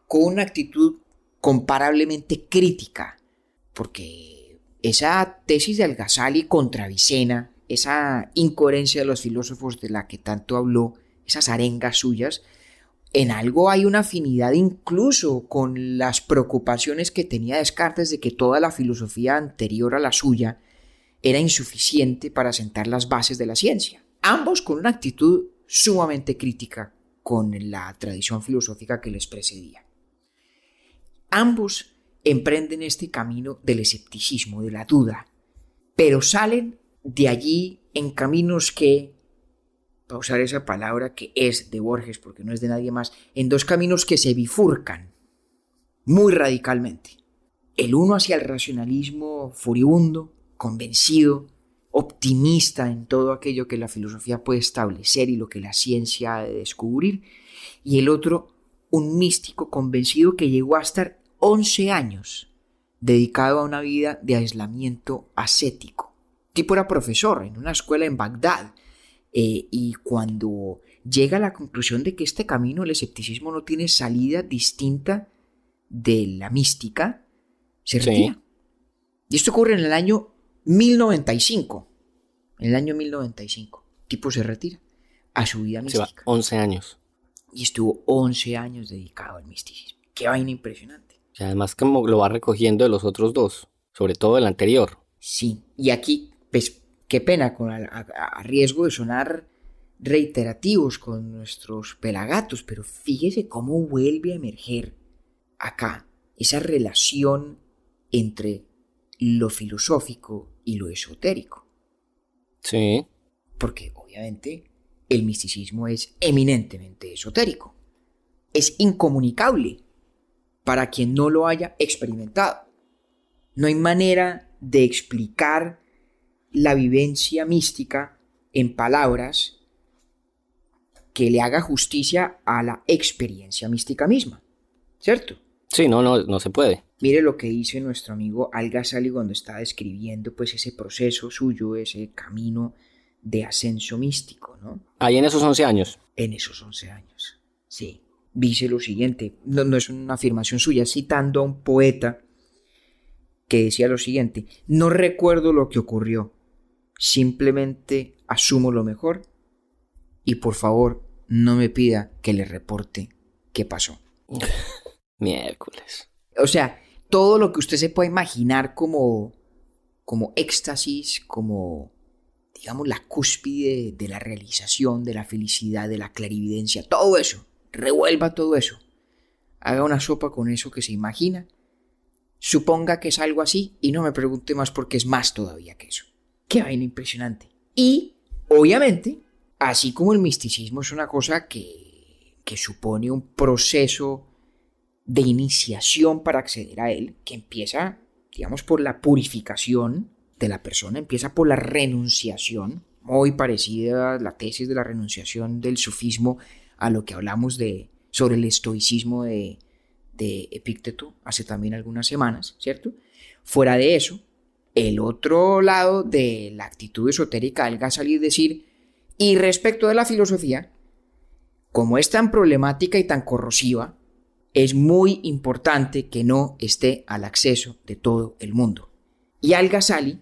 con una actitud comparablemente crítica, porque esa tesis de Al-Ghazali contra Vicena, esa incoherencia de los filósofos de la que tanto habló, esas arengas suyas, en algo hay una afinidad incluso con las preocupaciones que tenía Descartes de que toda la filosofía anterior a la suya era insuficiente para sentar las bases de la ciencia. Ambos con una actitud sumamente crítica con la tradición filosófica que les precedía. Ambos emprenden este camino del escepticismo, de la duda, pero salen de allí en caminos que para usar esa palabra que es de Borges, porque no es de nadie más, en dos caminos que se bifurcan muy radicalmente. El uno hacia el racionalismo furibundo, convencido, optimista en todo aquello que la filosofía puede establecer y lo que la ciencia ha de descubrir, y el otro un místico convencido que llegó a estar 11 años dedicado a una vida de aislamiento ascético. Tipo era profesor en una escuela en Bagdad eh, y cuando llega a la conclusión de que este camino, el escepticismo, no tiene salida distinta de la mística, se retira. Y esto ocurre en el año 1095. En el año 1095. tipo se retira a su vida mística. Se va 11 años. Y estuvo 11 años dedicado al misticismo. Qué vaina impresionante. Y además como lo va recogiendo de los otros dos, sobre todo el anterior. Sí, y aquí, pues Qué pena, con a, riesgo de sonar reiterativos con nuestros pelagatos, pero fíjese cómo vuelve a emerger acá esa relación entre lo filosófico y lo esotérico. Sí. Porque obviamente el misticismo es eminentemente esotérico. Es incomunicable para quien no lo haya experimentado. No hay manera de explicar la vivencia mística en palabras que le haga justicia a la experiencia mística misma, ¿cierto? Sí, no, no, no se puede. Mire lo que dice nuestro amigo Al cuando está describiendo pues ese proceso suyo, ese camino de ascenso místico, ¿no? Ahí en esos 11 años. En esos 11 años, sí. Dice lo siguiente, no, no es una afirmación suya, citando a un poeta que decía lo siguiente, no recuerdo lo que ocurrió, Simplemente asumo lo mejor y por favor no me pida que le reporte qué pasó. (laughs) Miércoles. O sea, todo lo que usted se puede imaginar como, como éxtasis, como, digamos, la cúspide de la realización, de la felicidad, de la clarividencia, todo eso, revuelva todo eso. Haga una sopa con eso que se imagina. Suponga que es algo así y no me pregunte más porque es más todavía que eso. Qué vaina impresionante. Y, obviamente, así como el misticismo es una cosa que, que supone un proceso de iniciación para acceder a él, que empieza, digamos, por la purificación de la persona, empieza por la renunciación, muy parecida a la tesis de la renunciación del sufismo a lo que hablamos de, sobre el estoicismo de, de Epícteto hace también algunas semanas, ¿cierto? Fuera de eso, el otro lado de la actitud esotérica del Gasali es decir, y respecto de la filosofía, como es tan problemática y tan corrosiva, es muy importante que no esté al acceso de todo el mundo. Y Al-Ghazali,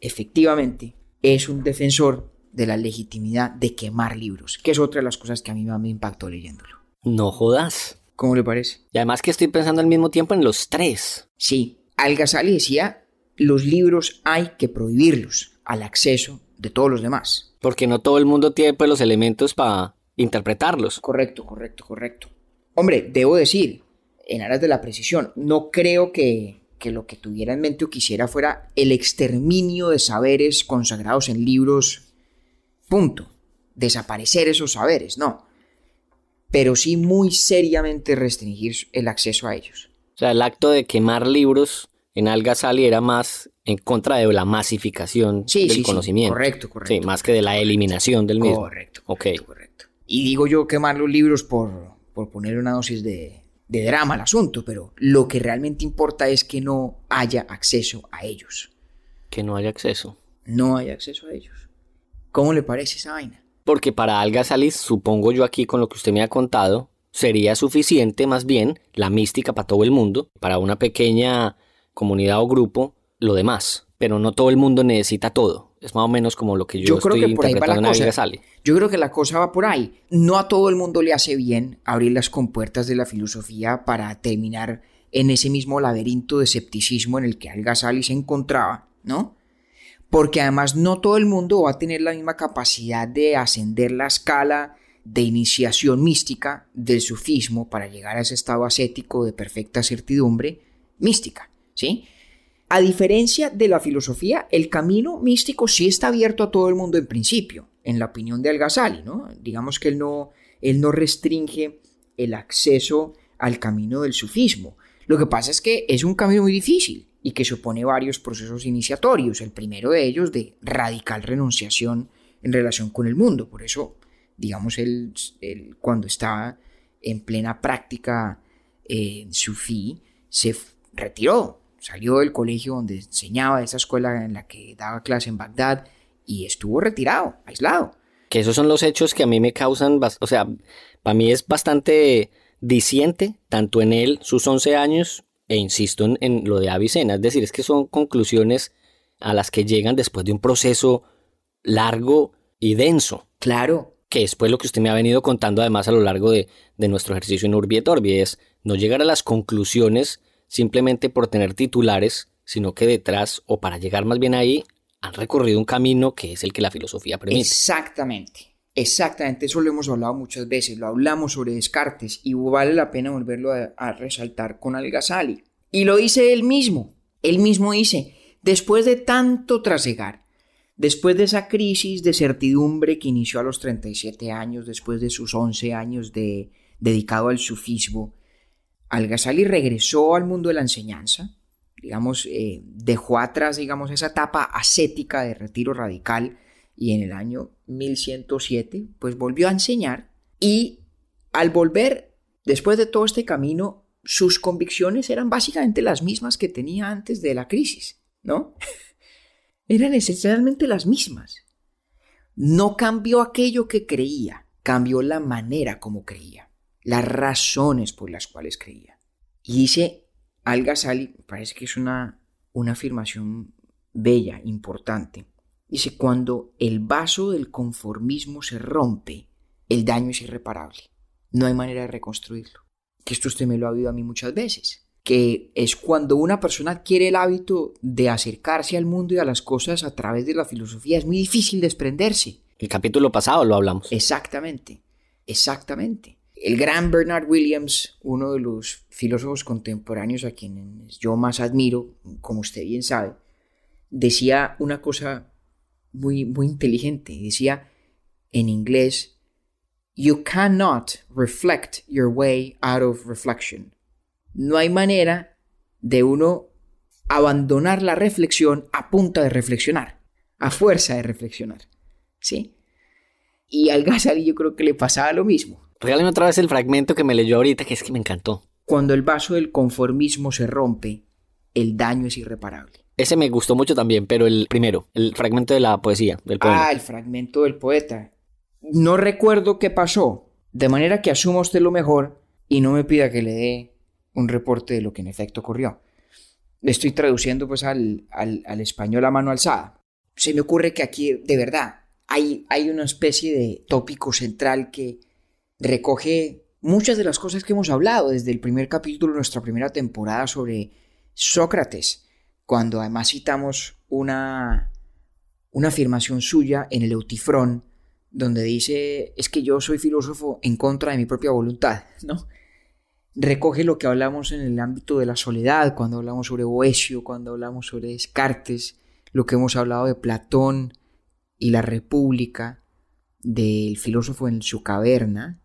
efectivamente, es un defensor de la legitimidad de quemar libros, que es otra de las cosas que a mí me impactó leyéndolo. No jodas. ¿Cómo le parece? Y además que estoy pensando al mismo tiempo en los tres. Sí, Al-Ghazali decía los libros hay que prohibirlos al acceso de todos los demás. Porque no todo el mundo tiene pues, los elementos para interpretarlos. Correcto, correcto, correcto. Hombre, debo decir, en aras de la precisión, no creo que, que lo que tuviera en mente o quisiera fuera el exterminio de saberes consagrados en libros. Punto. Desaparecer esos saberes, no. Pero sí muy seriamente restringir el acceso a ellos. O sea, el acto de quemar libros en Al-Ghazali era más en contra de la masificación del conocimiento. correcto, correcto. Sí, más que de la eliminación del mismo. Correcto, correcto, correcto. Y digo yo quemar los libros por, por poner una dosis de, de drama al asunto, pero lo que realmente importa es que no haya acceso a ellos. Que no haya acceso. No haya acceso a ellos. ¿Cómo le parece esa vaina? Porque para Al-Ghazali, supongo yo aquí con lo que usted me ha contado, sería suficiente más bien la mística para todo el mundo, para una pequeña comunidad o grupo lo demás, pero no todo el mundo necesita todo. Es más o menos como lo que yo, estoy creo que por ahí va la cosa. Yo creo que la cosa va por ahí. No a todo el mundo le hace bien abrir las compuertas de la filosofía para terminar en ese mismo laberinto de escepticismo en el que Al-Ghazali se encontraba, ¿no? Porque además no todo el mundo va a tener la misma capacidad de ascender la escala de iniciación mística del sufismo para llegar a ese estado ascético de perfecta certidumbre mística, ¿sí? A diferencia de la filosofía, el camino místico sí está abierto a todo el mundo en principio, en la opinión de Al-Ghazali, ¿no? Digamos que él no, él no restringe el acceso al camino del sufismo. Lo que pasa es que es un camino muy difícil y que supone varios procesos iniciatorios, el primero de ellos de radical renunciación en relación con el mundo. Por eso digamos, él, cuando estaba en plena práctica en sufí, se retiró, salió del colegio donde enseñaba, de esa escuela en la que daba clase en Bagdad, y estuvo retirado, aislado. Que esos son los hechos que a mí me causan, o sea, para mí es bastante disiente, tanto en él, sus 11 años, e insisto en, en lo de Avicena, es decir, es que son conclusiones a las que llegan después de un proceso largo y denso. Claro, que es pues lo que usted me ha venido contando además a lo largo de, nuestro ejercicio en Urbi et Orbi, es no llegar a las conclusiones simplemente por tener titulares, sino que detrás, o para llegar más bien ahí, han recorrido un camino que es el que la filosofía permite. Exactamente, exactamente, eso lo hemos hablado muchas veces, lo hablamos sobre Descartes y vale la pena volverlo a, resaltar con Al-Ghazali. Y lo dice él mismo, él mismo dice, después de tanto trasegar, Después de esa crisis de certidumbre que inició a los 37 años, después de sus 11 años de, dedicado al sufismo, Al-Ghazali regresó al mundo de la enseñanza, digamos, eh, dejó atrás, digamos, esa etapa ascética de retiro radical y en el año 1107, pues volvió a enseñar y al volver, después de todo este camino, sus convicciones eran básicamente las mismas que tenía antes de la crisis, ¿no? (laughs) eran esencialmente las mismas. No cambió aquello que creía, cambió la manera como creía, las razones por las cuales creía. Y dice Al-Ghazali, parece que es una, una afirmación bella, importante. Dice, cuando el vaso del conformismo se rompe, el daño es irreparable. No hay manera de reconstruirlo. Que esto usted me lo ha oído a mí muchas veces que es cuando una persona adquiere el hábito de acercarse al mundo y a las cosas a través de la filosofía, es muy difícil desprenderse. El capítulo pasado lo hablamos. Exactamente, exactamente. El gran Bernard Williams, uno de los filósofos contemporáneos a quienes yo más admiro, como usted bien sabe, decía una cosa muy, muy inteligente. Decía en inglés, You cannot reflect your way out of reflection no hay manera de uno abandonar la reflexión a punta de reflexionar, a fuerza de reflexionar. ¿Sí? Y al Ghazali yo creo que le pasaba lo mismo. Regálame otra vez el fragmento que me leyó ahorita, que es que me encantó. Cuando el vaso del conformismo se rompe, el daño es irreparable. Ese me gustó mucho también, pero el primero, el fragmento de la poesía, del. Ah, el fragmento del poeta. No recuerdo qué pasó, de manera que asumo usted lo mejor y no me pida que le dé un reporte de lo que en efecto ocurrió. Estoy traduciendo pues al, al, español a mano alzada. Se me ocurre que aquí, de verdad, hay, hay una especie de tópico central que recoge muchas de las cosas que hemos hablado desde el primer capítulo de nuestra primera temporada sobre Sócrates, cuando además citamos una, una afirmación suya en el Eutifrón, donde dice, es que yo soy filósofo en contra de mi propia voluntad, (laughs) ¿no? recoge lo que hablamos en el ámbito de la soledad, cuando hablamos sobre Boesio, cuando hablamos sobre Descartes, lo que hemos hablado de Platón y la República, del filósofo en su caverna,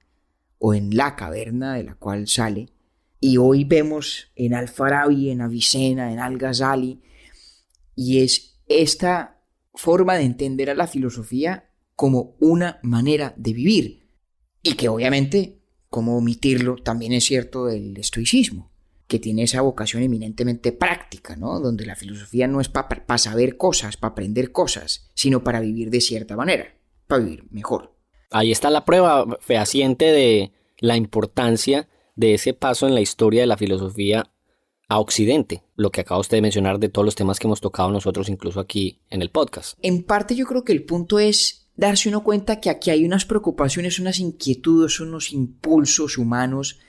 o en la caverna de la cual sale, y hoy vemos en Al-Farabi, en Avicena, en Al-Ghazali, y es esta forma de entender a la filosofía como una manera de vivir, y que obviamente cómo omitirlo, también es cierto del estoicismo, que tiene esa vocación eminentemente práctica, ¿no? Donde la filosofía no es para saber cosas, para aprender cosas, sino para vivir de cierta manera, para vivir mejor. Ahí está la prueba fehaciente de la importancia de ese paso en la historia de la filosofía a Occidente, lo que acaba usted de mencionar de todos los temas que hemos tocado nosotros incluso aquí en el podcast. En parte yo creo que el punto es darse uno cuenta que aquí hay unas preocupaciones, unas inquietudes, unos impulsos humanos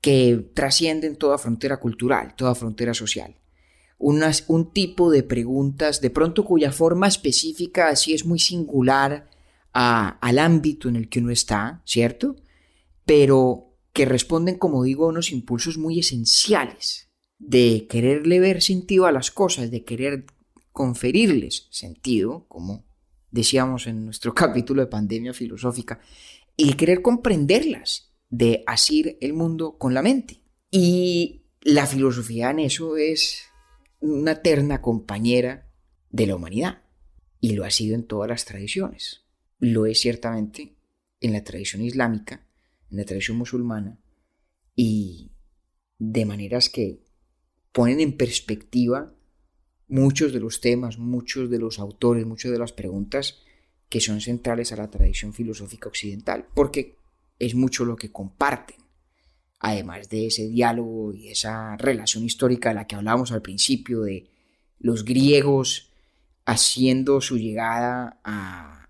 que trascienden toda frontera cultural, toda frontera social. Unas, un tipo de preguntas, de pronto cuya forma específica así es muy singular al ámbito en el que uno está, ¿cierto? Pero que responden, como digo, a unos impulsos muy esenciales de quererle ver sentido a las cosas, de querer conferirles sentido, como decíamos en nuestro (laughs) capítulo de pandemia filosófica, y querer comprenderlas, de asir el mundo con la mente. Y la filosofía en eso es una terna compañera de la humanidad, y lo ha sido en todas las tradiciones. Lo es ciertamente en la tradición islámica, la tradición musulmana, y de maneras que ponen en perspectiva muchos de los temas, muchos de los autores, muchas de las preguntas que son centrales a la tradición filosófica occidental, porque es mucho lo que comparten, además de ese diálogo y esa relación histórica de la que hablábamos al principio de los griegos haciendo su llegada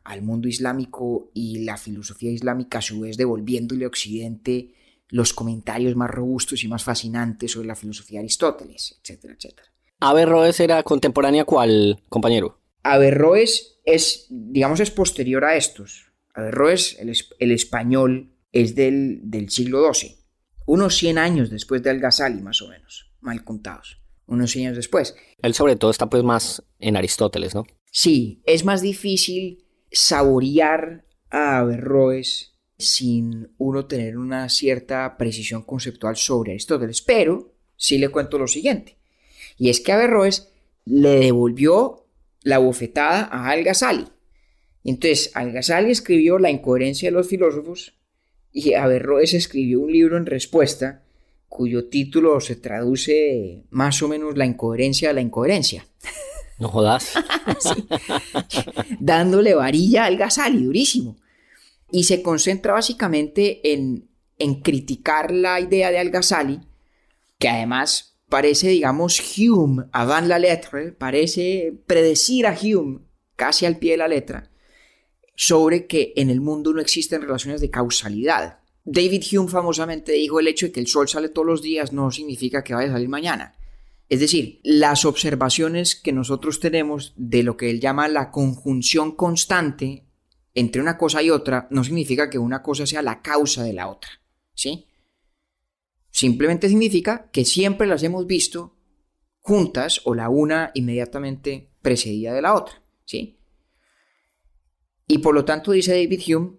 al mundo islámico y la filosofía islámica a su vez devolviéndole a Occidente los comentarios más robustos y más fascinantes sobre la filosofía de Aristóteles, etcétera, etcétera. Averroes era contemporánea cuál, compañero? Averroes es, digamos, es posterior a estos. Averroes, el, el español, es del, del, siglo XII, unos 100 años después de Al-Ghazali, más o menos, mal contados, unos 100 años después. Él sobre todo está pues más en Aristóteles, ¿no? Sí, es más difícil saborear a Averroes sin uno tener una cierta precisión conceptual sobre Aristóteles. Pero sí le cuento lo siguiente. Y es que Averroes le devolvió la bofetada a Al-Ghazali. Entonces, Al-Ghazali escribió La incoherencia de los filósofos y Averroes escribió un libro en respuesta cuyo título se traduce más o menos La incoherencia de la incoherencia. No jodas. (laughs) Dándole varilla al Ghazali, durísimo y se concentra básicamente en, en criticar la idea de Al-Ghazali, que además parece, digamos, Hume, avant la lettre, parece predecir a Hume casi al pie de la letra, sobre que en el mundo no existen relaciones de causalidad. David Hume famosamente dijo el hecho de que el sol sale todos los días no significa que vaya a salir mañana. Es decir, las observaciones que nosotros tenemos de lo que él llama la conjunción constante entre una cosa y otra no significa que una cosa sea la causa de la otra, ¿sí? Simplemente significa que siempre las hemos visto juntas o la una inmediatamente precedida de la otra, ¿sí? Y por lo tanto, dice David Hume,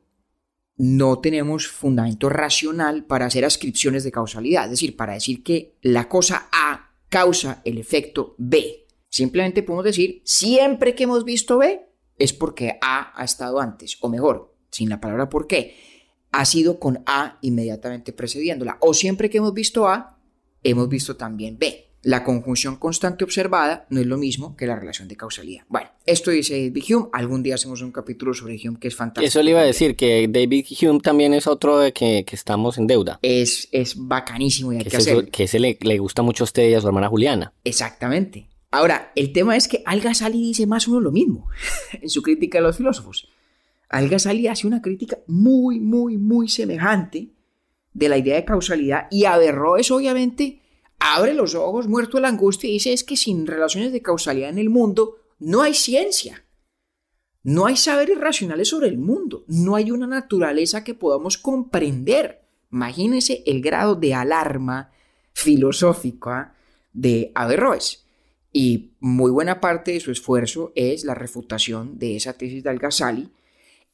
no tenemos fundamento racional para hacer ascripciones de causalidad, es decir, para decir que la cosa A causa el efecto B. Simplemente podemos decir, siempre que hemos visto B, es porque A ha estado antes, o mejor, sin la palabra por qué, ha sido con A inmediatamente precediéndola. O siempre que hemos visto A, hemos visto también B. La conjunción constante observada no es lo mismo que la relación de causalidad. Bueno, esto dice David Hume. Algún día hacemos un capítulo sobre Hume que es fantástico. Eso le iba a decir, que David Hume también es otro de que, estamos en deuda. Es, es bacanísimo y hay que, hacerlo. Que ese le, le gusta mucho a usted y a su hermana Juliana. Exactamente. Ahora, el tema es que Al-Ghazali dice más o menos lo mismo (laughs) en su crítica de los filósofos. Al-Ghazali hace una crítica muy, muy, muy semejante de la idea de causalidad y Averroes obviamente abre los ojos muerto la angustia y dice es que sin relaciones de causalidad en el mundo no hay ciencia. No hay saberes racionales sobre el mundo, no hay una naturaleza que podamos comprender. Imagínense el grado de alarma filosófica de Averroes. Y muy buena parte de su esfuerzo es la refutación de esa tesis de Al-Ghazali,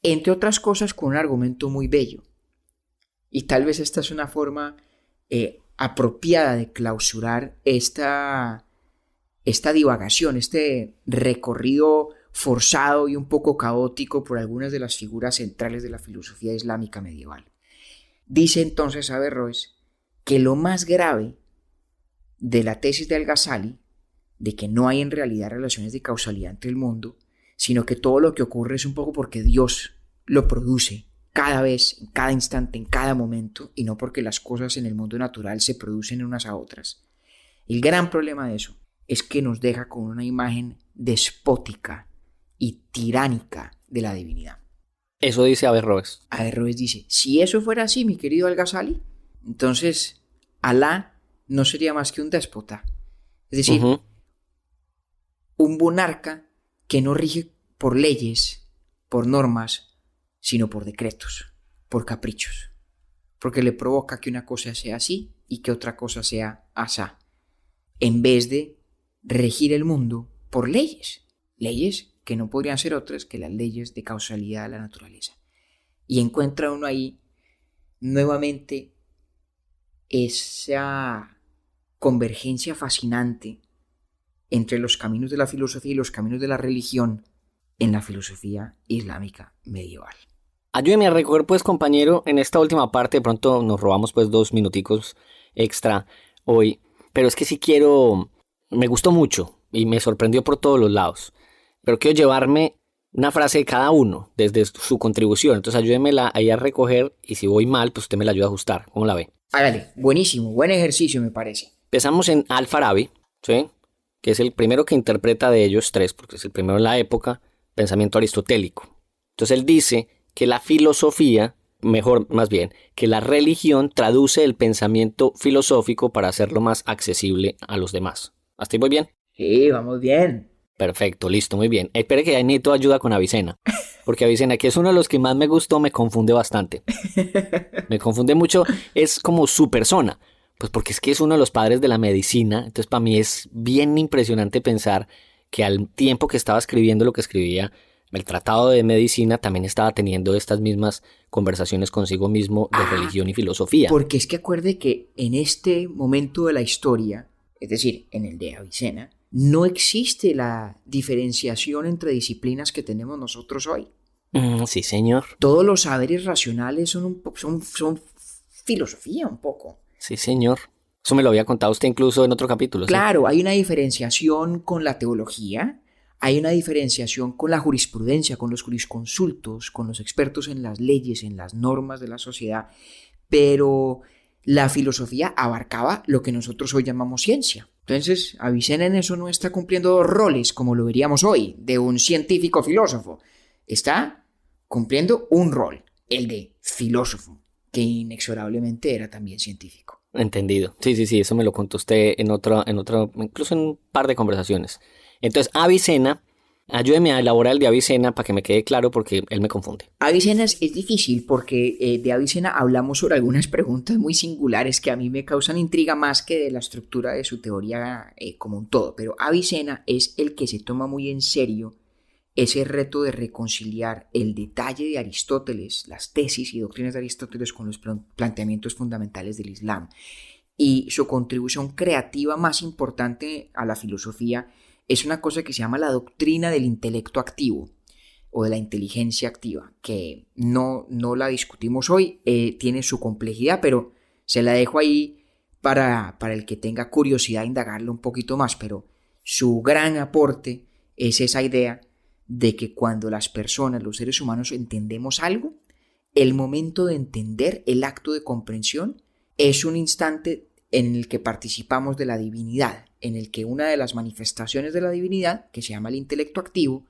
entre otras cosas con un argumento muy bello. Y tal vez esta es una forma eh, apropiada de clausurar esta, esta divagación, este recorrido forzado y un poco caótico por algunas de las figuras centrales de la filosofía islámica medieval. Dice entonces Averroes que lo más grave de la tesis de Al-Ghazali de que no hay en realidad relaciones de causalidad entre el mundo, sino que todo lo que ocurre es un poco porque Dios lo produce cada vez, en cada instante, en cada momento, y no porque las cosas en el mundo natural se producen unas a otras. El gran problema de eso es que nos deja con una imagen despótica y tiránica de la divinidad. Eso dice Averroes. Averroes dice, si eso fuera así, mi querido Al-Ghazali, entonces Alá no sería más que un déspota. Es decir, un monarca que no rige por leyes, por normas, sino por decretos, por caprichos. Porque le provoca que una cosa sea así y que otra cosa sea asá. En vez de regir el mundo por leyes. Leyes que no podrían ser otras que las leyes de causalidad de la naturaleza. Y encuentra uno ahí nuevamente esa convergencia fascinante entre los caminos de la filosofía y los caminos de la religión en la filosofía islámica medieval. Ayúdeme a recoger, pues, compañero, en esta última parte, de pronto nos robamos, pues, dos minuticos extra hoy, pero es que si quiero, me gustó mucho y me sorprendió por todos los lados, pero quiero llevarme una frase de cada uno desde su contribución, entonces ayúdemela ahí a recoger y si voy mal, pues usted me la ayuda a ajustar, ¿cómo la ve? Hágale, buenísimo, buen ejercicio me parece. Empezamos en Al-Farabi, ¿sí? que es el primero que interpreta de ellos tres, porque es el primero en la época, pensamiento aristotélico. Entonces él dice que la filosofía, mejor más bien, que la religión traduce el pensamiento filosófico para hacerlo más accesible a los demás. ¿Hasta ahí muy bien? Sí, vamos bien. Perfecto, listo, muy bien. Espere que ahí ayuda con Avicena. Porque Avicena, que es uno de los que más me gustó, me confunde bastante. (laughs) Me confunde mucho, es como su persona. Pues porque es que es uno de los padres de la medicina. Entonces para mí es bien impresionante pensar que al tiempo que estaba escribiendo lo que escribía, el tratado de medicina también estaba teniendo estas mismas conversaciones consigo mismo de ah, religión y filosofía. Porque es que acuerde que en este momento de la historia, es decir, en el de Avicena, no existe la diferenciación entre disciplinas que tenemos nosotros hoy. Mm, sí, señor. Todos los saberes racionales son, un son, son filosofía un poco. Sí, señor. Eso me lo había contado usted incluso en otro capítulo. Claro, hay una diferenciación con la teología, hay una diferenciación con la jurisprudencia, con los jurisconsultos, con los expertos en las leyes, en las normas de la sociedad, pero la filosofía abarcaba lo que nosotros hoy llamamos ciencia. Entonces, Avicena en eso no está cumpliendo dos roles, como lo veríamos hoy, de un científico filósofo. Está cumpliendo un rol, el de filósofo, que inexorablemente era también científico. Entendido. Sí, sí, sí, eso me lo contó usted en otro, en otro, incluso en un par de conversaciones. Entonces, Avicena Ayúdeme a elaborar el de Avicena para que me quede claro porque él me confunde. Avicena es, difícil porque eh, de Avicena hablamos sobre algunas (laughs) preguntas muy singulares que a mí me causan intriga más que de la estructura de su teoría eh, como un todo. Pero Avicena es el que se toma muy en serio ese reto de reconciliar el detalle de Aristóteles, las tesis y doctrinas de Aristóteles con los planteamientos fundamentales del Islam. Y su contribución creativa más importante a la filosofía es una cosa que se llama la doctrina del intelecto activo o de la inteligencia activa, que no, no la discutimos hoy, eh, tiene su complejidad, pero se la dejo ahí para, para el que tenga curiosidad indagarlo un poquito más, pero su gran aporte es esa idea de que cuando las personas, los seres humanos, entendemos algo, el momento de entender, el acto de comprensión, es un instante en el que participamos de la divinidad, en el que una de las manifestaciones de la divinidad, que se llama el intelecto activo,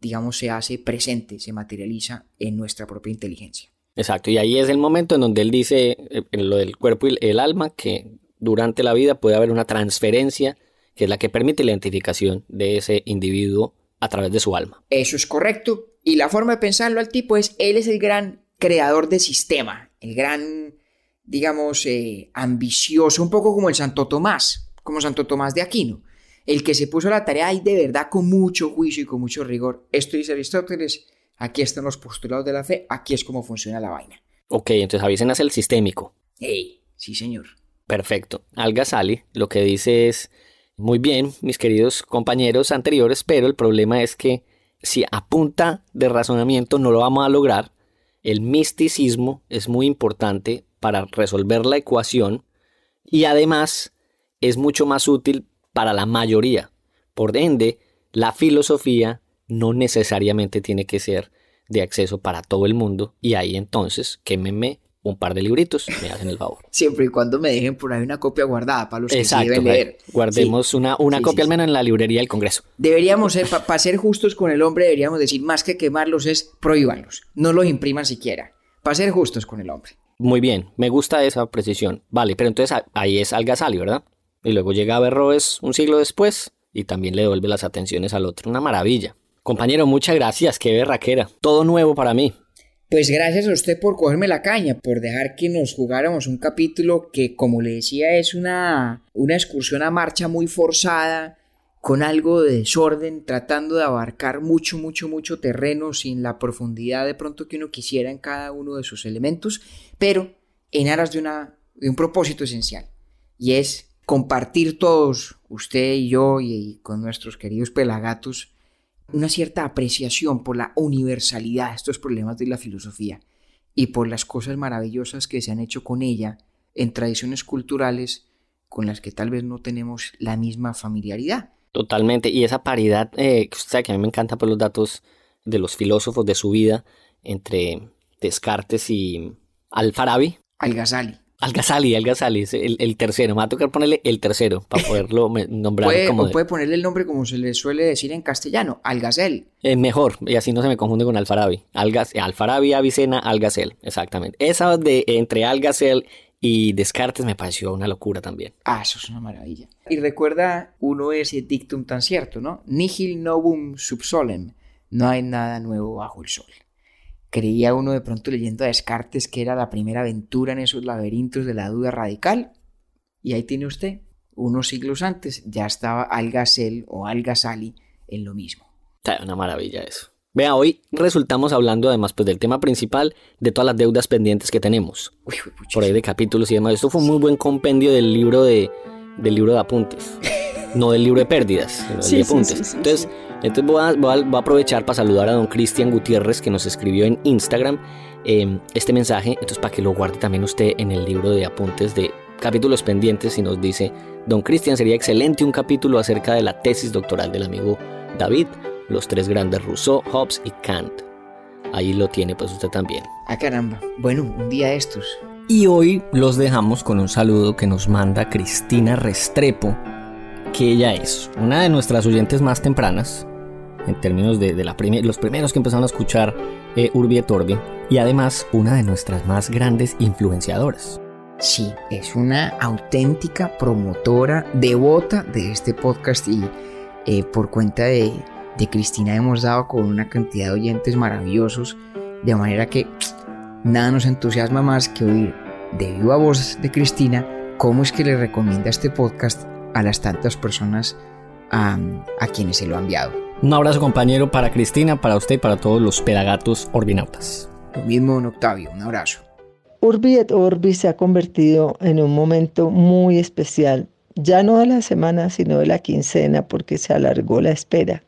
digamos, se hace presente, se materializa en nuestra propia inteligencia. Exacto, y ahí es el momento en donde él dice, eh, en lo del cuerpo y el alma, que durante la vida puede haber una transferencia que es la que permite la identificación de ese individuo a través de su alma. Eso es correcto. Y la forma de pensarlo al tipo es, él es el gran creador de sistema, el gran, digamos, eh, ambicioso, un poco como el Santo Tomás, como Santo Tomás de Aquino, el que se puso la tarea y de verdad con mucho juicio y con mucho rigor. Esto dice Aristóteles, aquí están los postulados de la fe, aquí es como funciona la vaina. Ok, entonces Avicena es el sistémico. Hey, sí señor. Perfecto. Al-Ghazali lo que dice es, muy bien, mis queridos compañeros anteriores, pero el problema es que si a punta de razonamiento no lo vamos a lograr, el misticismo es muy importante para resolver la ecuación y además es mucho más útil para la mayoría. Por ende, la filosofía no necesariamente tiene que ser de acceso para todo el mundo y ahí entonces quémeme un par de libritos, me hacen el favor. Siempre y cuando me dejen por ahí una copia guardada para los que deben leer. Guardemos una, una copia al menos en la librería del Congreso. Deberíamos, para ser justos con el hombre, deberíamos decir más que quemarlos es prohíbanlos. No los impriman siquiera. Para ser justos con el hombre. Muy bien, me gusta esa precisión. Vale, pero entonces ahí es Algasali, ¿verdad? Y luego llega Averroes un siglo después y también le devuelve las atenciones al otro. Una maravilla. Compañero, muchas gracias, qué berraquera. Todo nuevo para mí. Pues gracias a usted por cogerme la caña, por dejar que nos jugáramos un capítulo que, como le decía, es una, una excursión a marcha muy forzada, con algo de desorden, tratando de abarcar mucho, mucho, mucho terreno sin la profundidad de pronto que uno quisiera en cada uno de sus elementos, pero en aras de, una, de un propósito esencial, y es compartir todos, usted y yo y con nuestros queridos pelagatos, una cierta apreciación por la universalidad de estos problemas de la filosofía y por las cosas maravillosas que se han hecho con ella en tradiciones culturales con las que tal vez no tenemos la misma familiaridad. Totalmente, y esa paridad, eh, que usted que a mí me encanta por los datos de los filósofos de su vida entre Descartes y Al-Farabi. Al-Ghazali. Al-Ghazali, Al-Ghazali, es el, tercero. Me va a tocar ponerle el tercero para (laughs) poderlo nombrar puede, como. puede ponerle el nombre como se le suele decir en castellano, Al-Ghazal. Eh, mejor, y así no se me confunde con Al-Farabi. Al-Farabi, Avicena, Al-Ghazal, exactamente. Esa de entre Al-Ghazal y Descartes me pareció una locura también. Ah, eso es una maravilla. Y recuerda uno ese dictum tan cierto, ¿no? Nihil novum sub solem. No hay nada nuevo bajo el sol. Creía uno de pronto leyendo a Descartes que era la primera aventura en esos laberintos de la duda radical. Y ahí tiene usted, unos siglos antes ya estaba Algasel o Algasali en lo mismo. Una maravilla eso. Vea, hoy resultamos hablando además pues, del tema principal de todas las deudas pendientes que tenemos. por ahí de capítulos y demás. Esto fue un muy buen compendio del libro de, del libro de apuntes. (laughs) no del libro de pérdidas, sino de apuntes. Entonces, entonces voy a, aprovechar para saludar a don Cristian Gutiérrez que nos escribió en Instagram em, este mensaje. Entonces para que lo guarde también usted en el libro de apuntes de capítulos pendientes y nos dice, don Cristian, sería excelente un capítulo acerca de la tesis doctoral del amigo David, los tres grandes Rousseau, Hobbes y Kant. Ahí lo tiene pues usted también. Ah caramba, bueno, un día estos. Y hoy los dejamos con un saludo que nos manda Cristina Restrepo que ella es una de nuestras oyentes más tempranas, en términos de, la los primeros que empezaron a escuchar eh, Urbi et Orbi, y además una de nuestras más grandes influenciadoras. Sí, es una auténtica promotora devota de este podcast y eh, por cuenta de, de Cristina hemos dado con una cantidad de oyentes maravillosos, de manera que nada nos entusiasma más que oír de viva voz de Cristina cómo es que le recomienda este podcast a las tantas personas a, quienes se lo ha enviado. Un abrazo compañero para Cristina, para usted y para todos los pedagatos orbinautas. Lo mismo, en Octavio, un abrazo. Urbi et Orbi se ha convertido en un momento muy especial, ya no de la semana, sino de la quincena, porque se alargó la espera.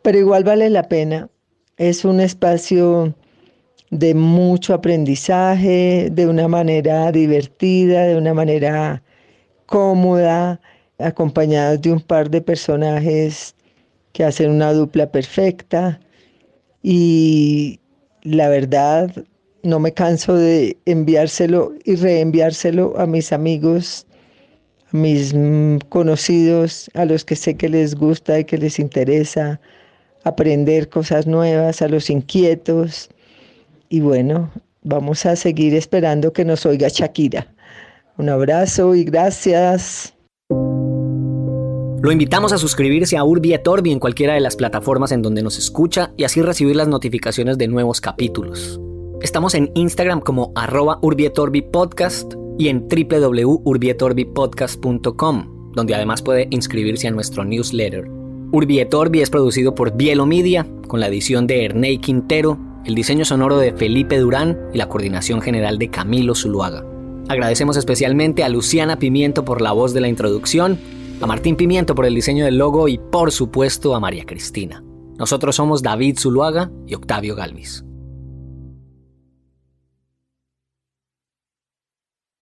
Pero igual vale la pena. Es un espacio de mucho aprendizaje, de una manera divertida, de una manera cómoda, acompañados de un par de personajes que hacen una dupla perfecta. Y la verdad, no me canso de enviárselo y reenviárselo a mis amigos, a mis conocidos, a los que sé que les gusta y que les interesa aprender cosas nuevas, a los inquietos. Y bueno, vamos a seguir esperando que nos oiga Shakira. Un abrazo y gracias. Lo invitamos a suscribirse a Urbi en cualquiera de las plataformas en donde nos escucha y así recibir las notificaciones de nuevos capítulos. Estamos en Instagram como arroba Podcast y en www.urbietorbipodcast.com, donde además puede inscribirse a nuestro newsletter. Urbi es producido por Bielo Media, con la edición de Ernei Quintero, el diseño sonoro de Felipe Durán y la coordinación general de Camilo Zuluaga. Agradecemos especialmente a Luciana Pimiento por la voz de la introducción, a Martín Pimiento por el diseño del logo y por supuesto a María Cristina. Nosotros somos David Zuluaga y Octavio Galvis.